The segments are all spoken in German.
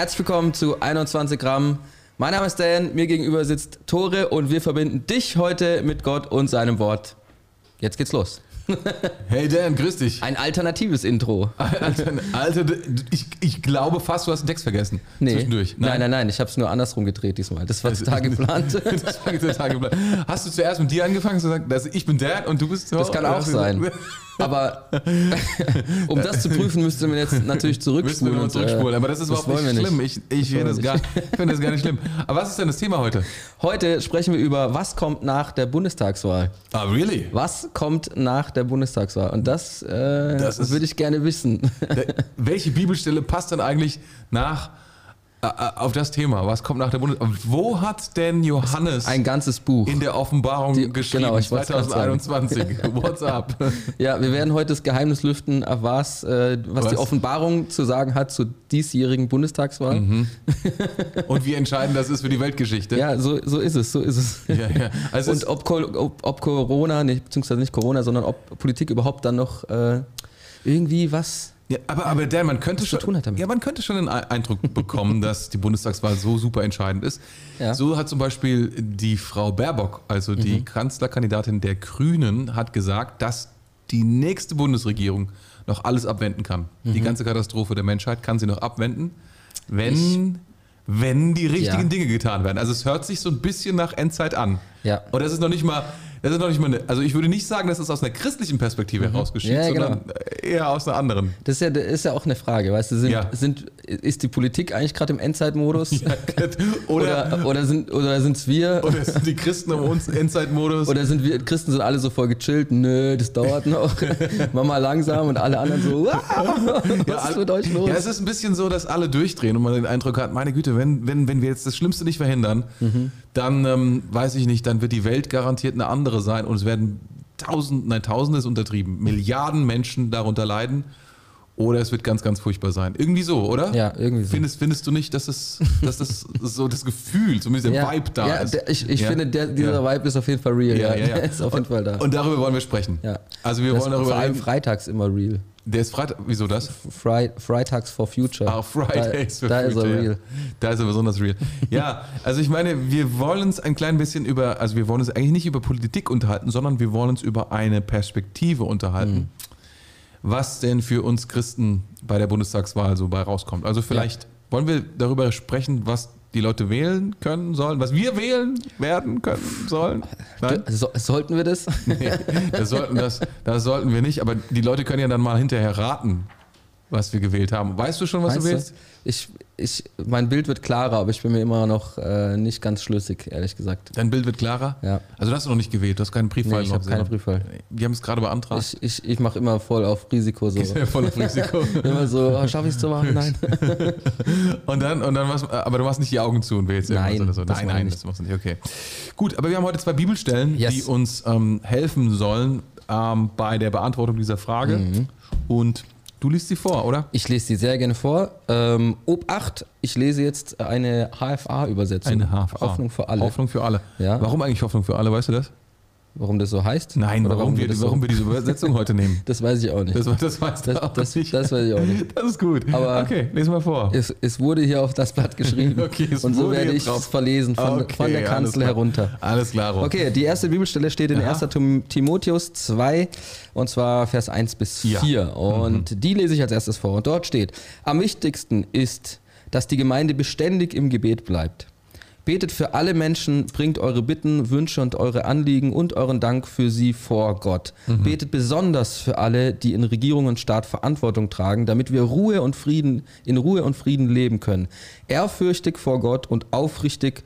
Herzlich willkommen zu 21 Gramm. Mein Name ist Dan, mir gegenüber sitzt Tore und wir verbinden dich heute mit Gott und seinem Wort. Jetzt geht's los. Hey Dan, grüß dich. Ein alternatives Intro. Alter, Alter ich, ich glaube fast, du hast den Text vergessen. Nee. Zwischendurch. Nein, nein, nein, ich habe es nur andersrum gedreht diesmal. Das war total geplant. Das war total geplant. Hast du zuerst mit dir angefangen zu sagen, dass ich bin Dan und du bist Das kann auch sein. Aber um das zu prüfen, müsste man jetzt natürlich wir zurückspulen. nur und, zurückspulen. äh, Aber das ist das überhaupt nicht wir schlimm. nicht. Ich, ich finde das, wir gar, das gar nicht schlimm. Aber was ist denn das Thema heute? Heute sprechen wir über, was kommt nach der Bundestagswahl. Ah, really? Was kommt nach der Bundestagswahl? Und das, äh, Das würde ich gerne wissen. Welche Bibelstelle passt denn eigentlich nach auf das Thema? Was kommt nach der Bundes... Wo hat denn Johannes Ein ganzes Buch. in der Offenbarung Die- geschrieben? genau, ich wollt's grad 2021. What's up? Ja, wir werden heute das Geheimnis lüften, auf was, äh, was, die Was? Offenbarung zu sagen hat zur diesjährigen Bundestagswahl. Mhm. Und wie entscheidend das ist für die Weltgeschichte. Ja, so, so ist es, so ist es. ja. ja. Also Und ob, ob, ob Corona, nicht, beziehungsweise nicht Corona, sondern ob Politik überhaupt dann noch äh, irgendwie was. Ja, aber, aber Dan, man könnte schon, ja, man könnte schon den Ei- Eindruck bekommen, dass die Bundestagswahl so super entscheidend ist. Ja. So hat zum Beispiel die Frau Baerbock, also Mhm. die Kanzlerkandidatin der Grünen, hat gesagt, dass die nächste Bundesregierung noch alles abwenden kann. Mhm. Die ganze Katastrophe der Menschheit kann sie noch abwenden, wenn, wenn die richtigen Ja. Dinge getan werden. Also es hört sich so ein bisschen nach Endzeit an. Ja. Und das ist noch nicht mal, das ist noch nicht mal, eine, also ich würde nicht sagen, dass es aus einer christlichen Perspektive heraus geschieht, Mhm. Ja, sondern eher aus einer anderen. Das ist ja, das ist ja auch eine Frage, weißt du, sind, Ja. sind, ist die Politik eigentlich gerade im Endzeitmodus? oder, Oder, oder sind oder sind's wir? oder sind die Christen um uns Endzeitmodus? Oder sind wir Christen sind alle so voll gechillt? Nö, das dauert noch. Mach mal langsam und alle anderen so, wow, was ist mit euch los? Ja, es ist ein bisschen so, dass alle durchdrehen und man den Eindruck hat, meine Güte, wenn, wenn, wenn wir jetzt das Schlimmste nicht verhindern, Mhm. Dann ähm, weiß ich nicht, dann wird die Welt garantiert eine andere sein und es werden tausend, nein, tausende ist untertrieben, Milliarden Menschen darunter leiden oder es wird ganz, ganz furchtbar sein. Irgendwie so, oder? Ja, irgendwie so. Findest, findest du nicht, dass das, dass das so das Gefühl, zumindest der ja, Vibe da ja, ist? Der, ich ich Ja. finde, der, dieser. Vibe ist auf jeden Fall real. Ja, ja, ist auf jeden Fall da. Und darüber wollen wir sprechen. ja. Also wir das wollen darüber vor allem reden. freitags immer real. Der ist Freitag. Wieso das? Fri Freitags for Future. Ah, Fridays da, for da ist er Future, real. Ja. Da ist er besonders real. Ja, also ich meine, wir wollen uns ein klein bisschen über, also wir wollen uns eigentlich nicht über Politik unterhalten, sondern wir wollen uns über eine Perspektive unterhalten, Mhm. was denn für uns Christen bei der Bundestagswahl so bei rauskommt. Also vielleicht wollen wir darüber sprechen, was die Leute wählen können sollen, was wir wählen werden können sollen. So, sollten wir das? Nee, das sollten, das, das sollten wir nicht, aber die Leute können ja dann mal hinterher raten, was wir gewählt haben. Weißt du schon, was Meinst du du? willst? Ich, ich, mein Bild wird klarer, aber ich bin mir immer noch äh, nicht ganz schlüssig, ehrlich gesagt. Dein Bild wird klarer? Ja. Also du hast noch nicht gewählt, du hast keinen Briefwahl Nee, ich habe keine. Briefwahl. Wir haben es gerade beantragt. Ich, ich, ich mache immer voll auf Risiko so. Voll auf Risiko. Immer so, oh, schaffe ich es zu machen? Nein. Und dann, und dann was, aber du machst nicht die Augen zu und wählst Nein, irgendwas oder so. Nein, nein, nicht. das machst du nicht. Okay. Gut, aber wir haben heute zwei Bibelstellen, Yes. die uns ähm, helfen sollen ähm, bei der Beantwortung dieser Frage. Mhm. Und du liest sie vor, oder? Ich lese sie sehr gerne vor. Ähm, Obacht, ich lese jetzt eine HFA-Übersetzung. Eine HFA. Hoffnung für alle. Hoffnung für alle. Ja. Warum eigentlich Hoffnung für alle, weißt du das? Warum das so heißt? Nein, Oder warum, wir, das so- warum wir diese Übersetzung heute nehmen. Das weiß ich auch nicht. Das, das weißt du Das, auch das, nicht. das weiß ich auch nicht. Das ist gut. Aber- okay, lesen wir vor. Es, es wurde hier auf das Blatt geschrieben. Okay, es und so werde ich drauf. es verlesen von, Okay, von der Kanzel herunter. Alles klar. Rob. Okay, die erste Bibelstelle steht in Aha. 1. Tim- Timotheus 2 und zwar Vers 1 bis Ja. 4. Und die lese ich als erstes vor. Und dort steht, am wichtigsten ist, dass die Gemeinde beständig im Gebet bleibt. Betet für alle Menschen, bringt eure Bitten, Wünsche und eure Anliegen und euren Dank für sie vor Gott. Betet besonders für alle, die in Regierung und Staat Verantwortung tragen, damit wir Ruhe und Frieden, in Ruhe und Frieden leben können. Ehrfürchtig vor Gott und aufrichtig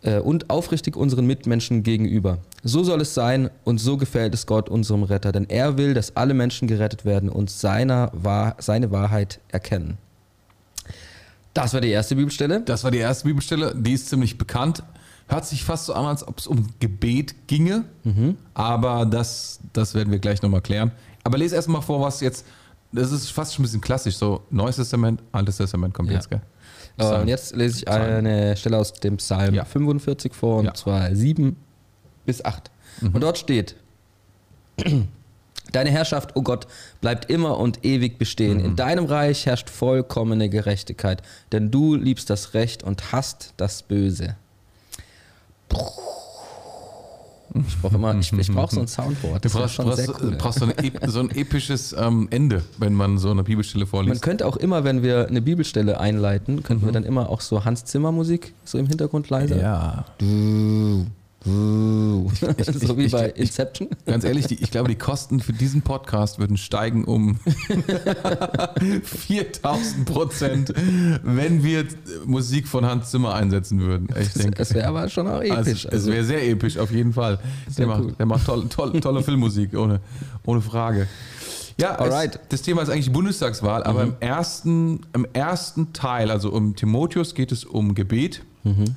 äh, und aufrichtig unseren Mitmenschen gegenüber. So soll es sein und so gefällt es Gott, unserem Retter, denn er will, dass alle Menschen gerettet werden und seiner Wahr, seine Wahrheit erkennen. Das war die erste Bibelstelle. Das war die erste Bibelstelle, die ist ziemlich bekannt. Hört sich fast so an, als ob es um Gebet ginge, Mhm. aber das, das werden wir gleich nochmal klären. Aber lese erstmal vor, was jetzt, das ist fast schon ein bisschen klassisch, so Neues Testament, Altes Testament kommt Ja. jetzt, gell? Äh, Psalm. Und jetzt lese ich eine Stelle aus dem Psalm Ja. 45 vor, und Ja. zwar 7 bis 8. Mhm. Und dort steht, Deine Herrschaft, o oh Gott, bleibt immer und ewig bestehen. Mhm. In deinem Reich herrscht vollkommene Gerechtigkeit, denn du liebst das Recht und hast das Böse. Ich brauche immer, ich, ich brauche so ein Soundboard. Du Das brauchst, schon brauchst, sehr cool. brauchst so, ein, ep- so ein episches ähm, Ende, wenn man so eine Bibelstelle Man vorliest. könnte auch immer, wenn wir eine Bibelstelle einleiten, könnten wir dann immer auch so Hans Zimmer Musik so im Hintergrund leise. Ja. Du. So wie bei Inception. Ganz ehrlich, die, ich glaube, die Kosten für diesen Podcast würden steigen um 4000 Prozent, wenn wir Musik von Hans Zimmer einsetzen würden. Ich denke, Es wäre aber schon auch episch. Also, es wäre sehr episch, auf jeden Fall. Der cool. macht, der macht tolle, tolle, tolle Filmmusik, ohne, ohne Frage. Ja, Alright. Mhm. es, das Thema ist eigentlich die Bundestagswahl, aber im, ersten, im ersten Teil, also um Timotheus, geht es um Gebet. Mhm.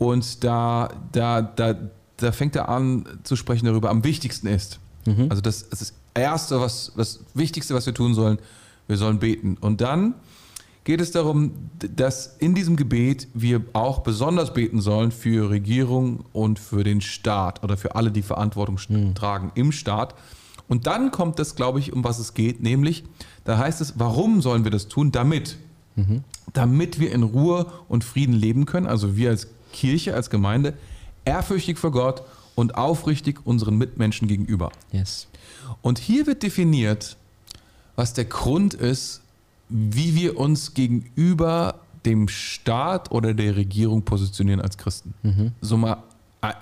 Und da, da, da, da fängt er an zu sprechen darüber, am wichtigsten ist. Mhm. Also das, das ist das Erste, was, das Wichtigste, was wir tun sollen, wir sollen beten. Und dann geht es darum, dass in diesem Gebet wir auch besonders beten sollen für Regierung und für den Staat oder für alle, die Verantwortung st- tragen im Staat. Und dann kommt das, glaube ich, um was es geht, nämlich, da heißt es, warum sollen wir das tun? Damit. Damit wir in Ruhe und Frieden leben können, also wir als Kirche, als Gemeinde, ehrfürchtig vor Gott und aufrichtig unseren Mitmenschen gegenüber. Yes. Und hier wird definiert, was der Grund ist, wie wir uns gegenüber dem Staat oder der Regierung positionieren als Christen. So mal äh,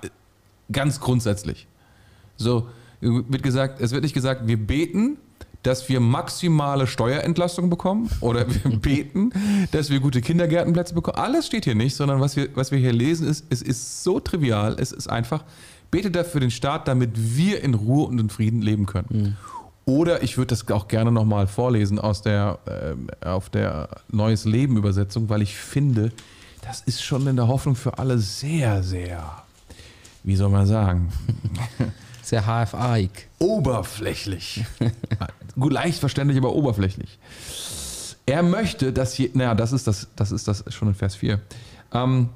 ganz grundsätzlich. So wird gesagt, es wird nicht gesagt, wir beten, dass wir maximale Steuerentlastung bekommen oder wir beten, dass wir gute Kindergärtenplätze bekommen. Alles steht hier nicht, sondern was wir, was wir hier lesen, ist, es ist so trivial, es ist einfach, betet dafür den Staat, damit wir in Ruhe und in Frieden leben können. Oder ich würde das auch gerne nochmal vorlesen aus der, ähm, auf der Neues Leben Übersetzung, weil ich finde, das ist schon in der Hoffnung für alle sehr, sehr, wie soll man sagen, Sehr HFA-ig. oberflächlich. Gut, leicht verständlich, aber oberflächlich. Er möchte, dass je, naja, das ist das, das ist das schon in Vers 4. Ähm,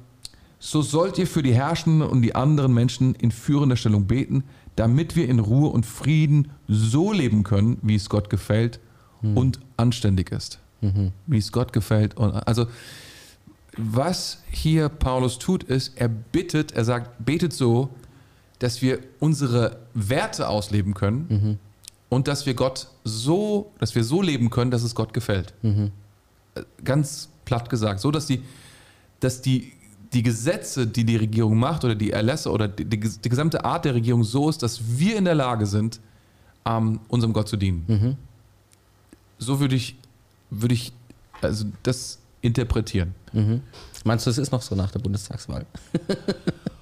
so sollt ihr für die Herrschenden und die anderen Menschen in führender Stellung beten, damit wir in Ruhe und Frieden so leben können, wie es Gott gefällt und anständig ist. Wie es Gott gefällt. Und, also, was hier Paulus tut, ist, er bittet, er sagt, betet so, dass wir unsere Werte ausleben können und dass wir Gott so, dass wir so leben können, dass es Gott gefällt. Äh, Ganz platt gesagt, so dass die, dass die, die Gesetze, die die Regierung macht oder die Erlässe oder die, die, die gesamte Art der Regierung so ist, dass wir in der Lage sind, ähm, unserem Gott zu dienen. So würde ich, würde ich also das interpretieren. Meinst du, es ist noch so nach der Bundestagswahl?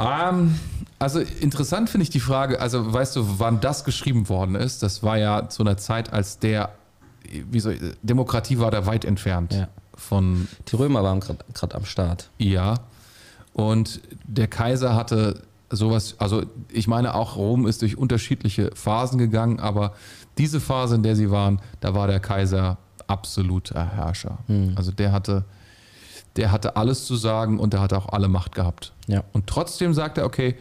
Ähm, also interessant finde ich die Frage, also weißt du, wann das geschrieben worden ist? Das war ja zu einer Zeit, als der, wie soll ich, Demokratie war da weit entfernt Ja. von Die Römer waren gerade am Start. IA. Und der Kaiser hatte sowas, also ich meine auch Rom ist durch unterschiedliche Phasen gegangen, aber diese Phase, in der sie waren, da war der Kaiser absoluter Herrscher. Also der hatte, der hatte alles zu sagen und der hatte auch alle Macht gehabt. Ja. Und trotzdem sagt er, okay,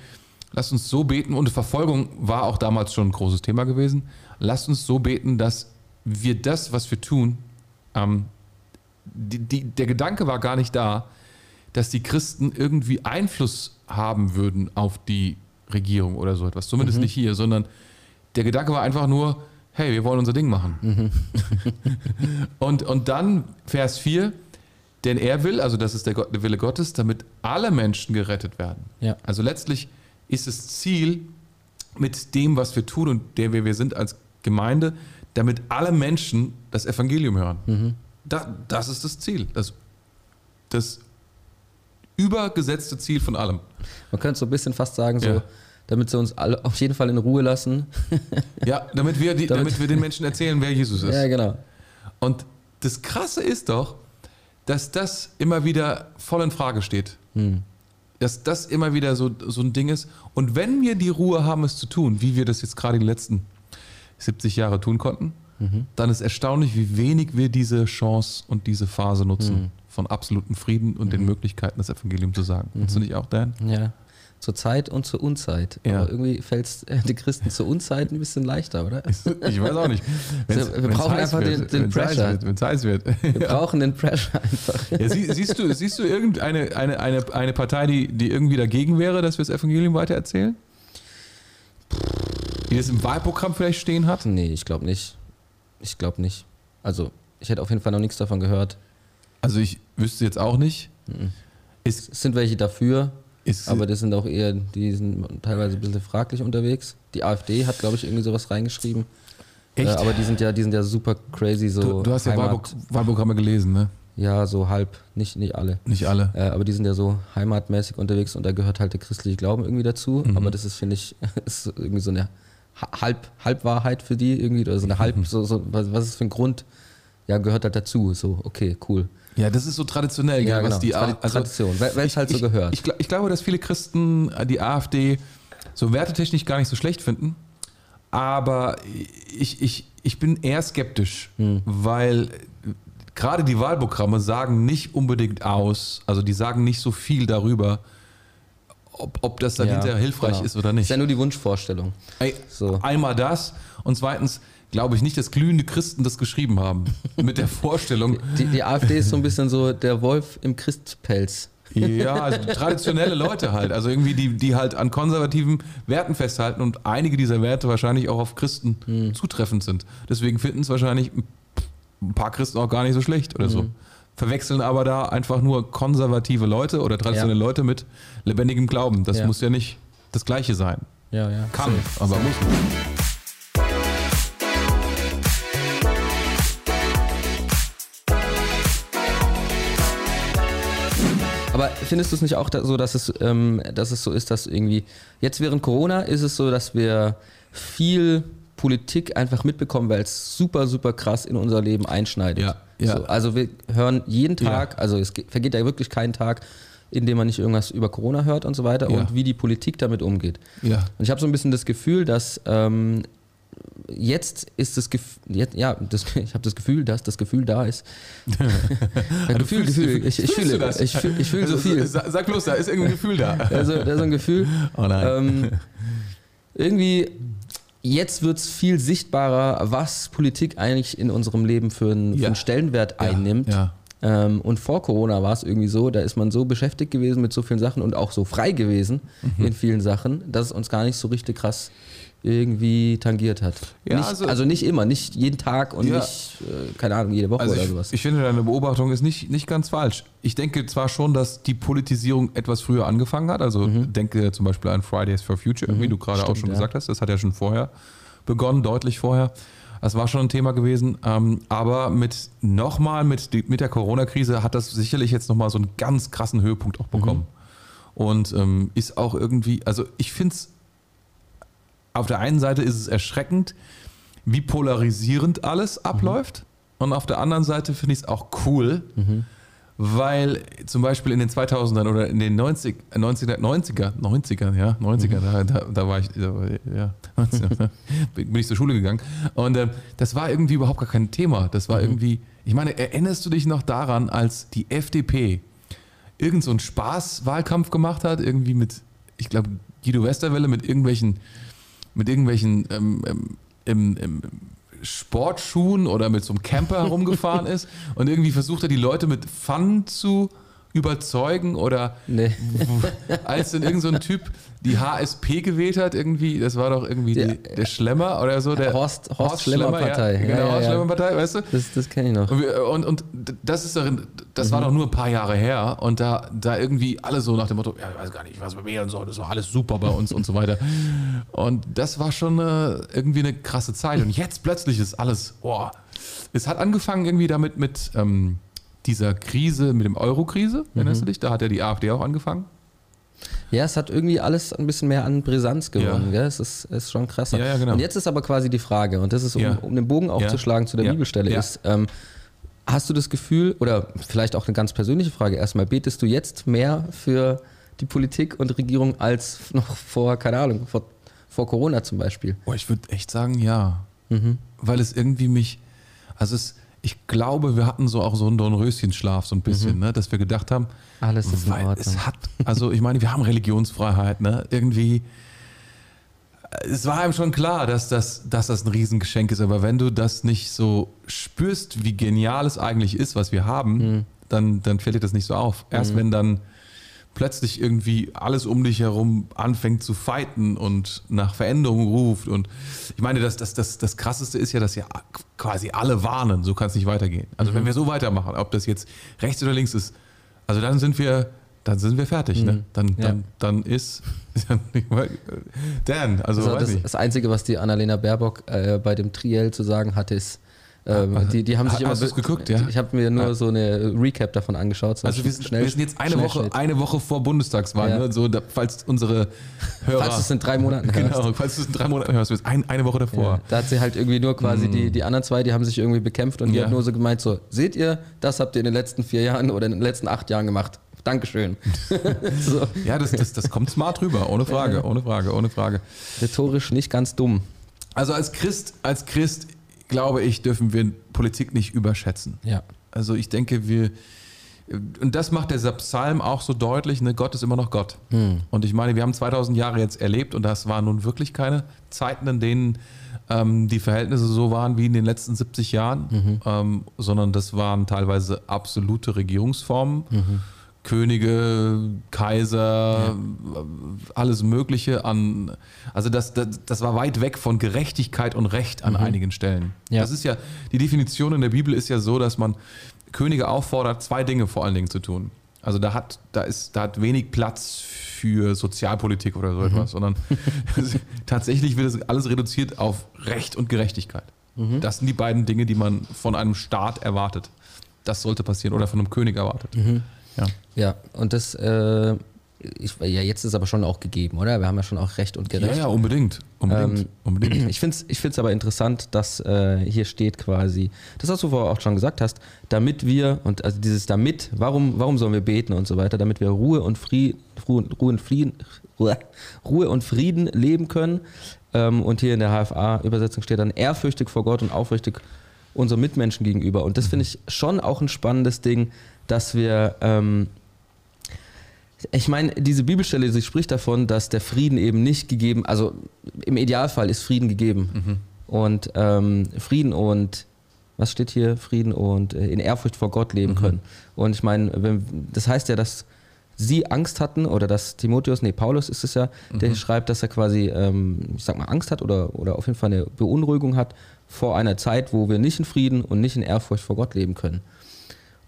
lasst uns so beten, und Verfolgung war auch damals schon ein großes Thema gewesen, lasst uns so beten, dass wir das, was wir tun, ähm, die, die, der Gedanke war gar nicht da, dass die Christen irgendwie Einfluss haben würden auf die Regierung oder so etwas. Zumindest nicht hier, sondern der Gedanke war einfach nur, hey, wir wollen unser Ding machen. und, und dann Vers 4, denn er will, also das ist der, Gott, der Wille Gottes, damit alle Menschen gerettet werden. Ja. Also letztlich ist das Ziel mit dem, was wir tun und der wir, wir sind als Gemeinde, damit alle Menschen das Evangelium hören. Da, das ist das Ziel. Das, das übergesetzte Ziel von allem. Man könnte so ein bisschen fast sagen, so, Ja. damit sie uns alle auf jeden Fall in Ruhe lassen. Ja, damit wir, die, Damit- damit wir den Menschen erzählen, wer Jesus ist. ja, genau. Und das Krasse ist doch, dass das immer wieder voll in Frage steht. Dass das immer wieder so, so ein Ding ist. Und wenn wir die Ruhe haben, es zu tun, wie wir das jetzt gerade die letzten 70 Jahre tun konnten, dann ist erstaunlich, wie wenig wir diese Chance und diese Phase nutzen von absolutem Frieden und den Möglichkeiten, das Evangelium zu sagen. Findest du nicht auch, Dan? Ja. Zur Zeit und zur Unzeit. Ja. Aber irgendwie fällt es äh, den Christen zur Unzeit ein bisschen leichter, oder? Ich weiß auch nicht. So, wir brauchen einfach den- den Pressure. Wenn es heiß wird. Wir brauchen den Pressure einfach. Ja, sie, siehst du, siehst du irgendeine eine, eine, eine Partei, die, die irgendwie dagegen wäre, dass wir das Evangelium weitererzählen? Die das im Wahlprogramm vielleicht stehen hat? Nee, ich glaube nicht. Ich glaube nicht. Also, ich hätte auf jeden Fall noch nichts davon gehört. Also ich wüsste jetzt auch nicht. Ist, Es sind welche dafür, ist, aber das sind auch eher, die sind teilweise ein bisschen fraglich unterwegs. Die AfD hat, glaube ich, irgendwie sowas reingeschrieben. echt? Äh, aber die sind ja, die sind ja super crazy, so du, du hast ja Wahlpro Wahlprogramme gelesen, ne? Ja, so halb, nicht, nicht alle. Nicht alle. Äh, aber die sind ja so heimatmäßig unterwegs und da gehört halt der christliche Glauben irgendwie dazu. Mhm. Aber das ist, finde ich, ist irgendwie so eine Ha- halb, Halbwahrheit für die irgendwie. Oder so eine Halb, so, so, was, was ist für ein Grund? Ja, gehört halt dazu. So, okay, cool. Ja, das ist so traditionell, Ja, genau. was die Tradi- also, Tradition, weil es halt so ich, gehört. Ich, ich glaube, dass viele Christen äh, die AfD so wertetechnisch gar nicht so schlecht finden. Aber ich, ich, ich bin eher skeptisch, Hm. weil äh, gerade die Wahlprogramme sagen nicht unbedingt aus, also die sagen nicht so viel darüber, ob, ob das dann Ja, hilfreich genau. ist oder ist nicht. ja nur die Wunschvorstellung. Ey, So. Einmal das und zweitens glaube ich nicht, dass glühende Christen das geschrieben haben. Mit der Vorstellung, Die, die AfD ist so ein bisschen so der Wolf im Christpelz. Ja, also traditionelle Leute halt. Also irgendwie, die, die halt an konservativen Werten festhalten und einige dieser Werte wahrscheinlich auch auf Christen Hm. zutreffend sind. Deswegen finden es wahrscheinlich ein paar Christen auch gar nicht so schlecht oder Hm. so. Verwechseln aber da einfach nur konservative Leute oder traditionelle Ja. Leute mit lebendigem Glauben. Das Ja. muss ja nicht das Gleiche sein. Ja, ja. Kann, aber muss nicht. Aber findest du es nicht auch da, so, dass es, ähm, dass es so ist, dass irgendwie jetzt während Corona ist es so, dass wir viel Politik einfach mitbekommen, weil es super, super krass in unser Leben einschneidet. Ja, ja. So, also wir hören jeden Tag, also es geht, vergeht ja wirklich kein Tag, in dem man nicht irgendwas über Corona hört und so weiter Ja. und wie die Politik damit umgeht. Ja. Und ich habe so ein bisschen das Gefühl, dass ähm, jetzt ist das Gefühl, ja, das, ich habe das Gefühl, dass das Gefühl da ist. Ja, Gefühl, fühlst- Gefühl, ich, ich fühle, das? ich, fühl- fühle so Also, viel. sa- Sag bloß, da ist irgendein Gefühl da. Also, da ist so ein Gefühl. Oh nein. Ähm, irgendwie, jetzt wird es viel sichtbarer, was Politik eigentlich in unserem Leben für einen, für Ja. einen Stellenwert einnimmt. Ja. Ähm, und vor Corona war es irgendwie so, da ist man so beschäftigt gewesen mit so vielen Sachen und auch so frei gewesen Mhm. in vielen Sachen, dass es uns gar nicht so richtig krass irgendwie tangiert hat. Ja, nicht, also- also, nicht immer, nicht jeden Tag und Ja. nicht, äh, keine Ahnung, jede Woche Also oder ich, sowas. ich finde, deine Beobachtung ist nicht, nicht ganz falsch. Ich denke zwar schon, dass die Politisierung etwas früher angefangen hat. Also denke zum Beispiel an Fridays for Future, wie du gerade auch Mhm. Schon ja. gesagt hast. Das hat ja schon vorher begonnen, deutlich vorher. Das war schon ein Thema gewesen. Ähm, aber mit nochmal, mit, mit der Corona-Krise hat das sicherlich jetzt nochmal so einen ganz krassen Höhepunkt auch bekommen. Mhm. Und ähm, ist auch irgendwie, also ich finde es, auf der einen Seite ist es erschreckend, wie polarisierend alles abläuft. Und auf der anderen Seite finde ich es auch cool, weil zum Beispiel in den 2000ern oder in den 90, äh, 90er, 90er, 90er, ja, 90er, da, da, da war ich, da, war- ja, 90er, bin ich zur Schule gegangen. Und äh, das war irgendwie überhaupt gar kein Thema. Das war irgendwie, ich meine, erinnerst du dich noch daran, als die FDP irgend so einen Spaßwahlkampf gemacht hat, irgendwie mit, ich glaube, Guido Westerwelle mit irgendwelchen, mit irgendwelchen ähm, ähm, im, im Sportschuhen oder mit so einem Camper herumgefahren ist und irgendwie versucht er die Leute mit Fun zu überzeugen oder Nee. als dann irgend so ein Typ die HSP gewählt hat, irgendwie, das war doch irgendwie Der- die, der Schlemmer oder so, der Horst- Horst Schlemmer-Partei. Ja, Ja, genau, Horst ja. Schlemmer-Partei, weißt du? Das, das kenne ich noch. Und, wir, und, und das ist darin, das war doch nur ein paar Jahre her und da, da irgendwie alle so nach dem Motto, ja, ich weiß gar nicht, was wir wählen sollen, das war alles super bei uns und so weiter. Und das war schon äh, irgendwie eine krasse Zeit. Und jetzt plötzlich ist alles, boah, es hat angefangen irgendwie damit mit ähm, dieser Krise, mit dem Euro-Krise, erinnerst du dich? Da hat ja die AfD auch angefangen. Ja, es hat irgendwie alles ein bisschen mehr an Brisanz gewonnen. Ja. Gell? Es ist, ist schon krasser. Ja, ja, genau. Und jetzt ist aber quasi die Frage, und das ist, um, Ja. um den Bogen aufzuschlagen zu der. Bibelstelle, ist, ähm, hast du das Gefühl, oder vielleicht auch eine ganz persönliche Frage erstmal, betest du jetzt mehr für die Politik und Regierung als noch vor, keine Ahnung, vor, vor Corona zum Beispiel? Boah, ich würde echt sagen, ja. Mhm. Weil es irgendwie mich, also es, ich glaube, wir hatten so auch so einen Dornröschenschlaf so ein bisschen, ne? dass wir gedacht haben, Alles ist in Ordnung. es hat, also ich meine, wir haben Religionsfreiheit, ne? Irgendwie, es war einem schon klar, dass das, dass das ein Riesengeschenk ist, aber wenn du das nicht so spürst, wie genial es eigentlich ist, was wir haben, Mhm. dann, dann fällt dir das nicht so auf. Erst wenn dann plötzlich irgendwie alles um dich herum anfängt zu fighten und nach Veränderung ruft. Und ich meine, das, das, das, das Krasseste ist ja, dass ja quasi alle warnen, so kann es nicht weitergehen. Also Mhm. wenn wir so weitermachen, ob das jetzt rechts oder links ist, also dann sind wir, dann sind wir fertig. Ne? Dann, Mhm. Ja. dann, dann ist, Dan, also Also das, das Einzige, was die Annalena Baerbock äh, bei dem Triell zu sagen hatte, ist, ähm, Ah, die, die haben sich hast immer. du's be- geguckt, ja? Ich habe mir nur so eine Recap davon angeschaut. so Also wir sind, schnell- wir sind jetzt eine Woche, eine Woche vor Bundestagswahl, Ja. ne? so, da, falls unsere Hörer, Falls du es in drei Monaten hörst. genau, falls du es in drei Monaten hörst, bist ein, eine Woche davor. Ja, da hat sie halt irgendwie nur quasi die, die anderen zwei, die haben sich irgendwie bekämpft und die Ja. hat nur so gemeint: so, seht ihr, das habt ihr in den letzten vier Jahren oder in den letzten acht Jahren gemacht. Dankeschön. so, Ja, das, das, das kommt smart rüber, ohne Frage, ohne Frage, ohne Frage. rhetorisch nicht ganz dumm. Also als Christ, als Christ glaube ich, dürfen wir Politik nicht überschätzen. Ja. Also ich denke, wir und das macht der Psalm auch so deutlich, ne, Gott ist immer noch Gott. Und ich meine, wir haben 2000 Jahre jetzt erlebt und das waren nun wirklich keine Zeiten, in denen ähm, die Verhältnisse so waren wie in den letzten 70 Jahren, ähm, sondern das waren teilweise absolute Regierungsformen. Könige, Kaiser, alles Mögliche an. Also das, das, das war weit weg von Gerechtigkeit und Recht an einigen Stellen. Ja. Das ist ja, die Definition in der Bibel ist ja so, dass man Könige auffordert, zwei Dinge vor allen Dingen zu tun. Also da hat, da ist, da hat wenig Platz für Sozialpolitik oder so etwas, sondern tatsächlich wird es alles reduziert auf Recht und Gerechtigkeit. Das sind die beiden Dinge, die man von einem Staat erwartet. Das sollte passieren oder von einem König erwartet. Ja. Ja, und das, äh, ich, ja, jetzt ist aber schon auch gegeben, oder? Wir haben ja schon auch Recht und ja, Gerecht. ja, unbedingt. Unbedingt. Ähm, unbedingt. Ich finde es ich find's aber interessant, dass äh, hier steht quasi, das was du vorher auch schon gesagt hast, damit wir, und also dieses damit, warum, warum sollen wir beten und so weiter, damit wir Ruhe und Frieden, Ruhe, Ruhe und Frieden, Ruhe und Frieden leben können. Ähm, und hier in der HFA-Übersetzung steht dann ehrfürchtig vor Gott und aufrichtig unseren Mitmenschen gegenüber. Und das finde ich schon auch ein spannendes Ding, dass wir ähm, ich meine, diese Bibelstelle, sie spricht davon, dass der Frieden eben nicht gegeben, also im Idealfall ist Frieden gegeben. Und ähm, Frieden und, was steht hier? Frieden und äh, in Ehrfurcht vor Gott leben können. Und ich meine, wenn, das heißt ja, dass sie Angst hatten oder dass Timotheus, nee, Paulus ist es ja, der schreibt, dass er quasi, ähm, ich sag mal, Angst hat oder, oder auf jeden Fall eine Beunruhigung hat vor einer Zeit, wo wir nicht in Frieden und nicht in Ehrfurcht vor Gott leben können.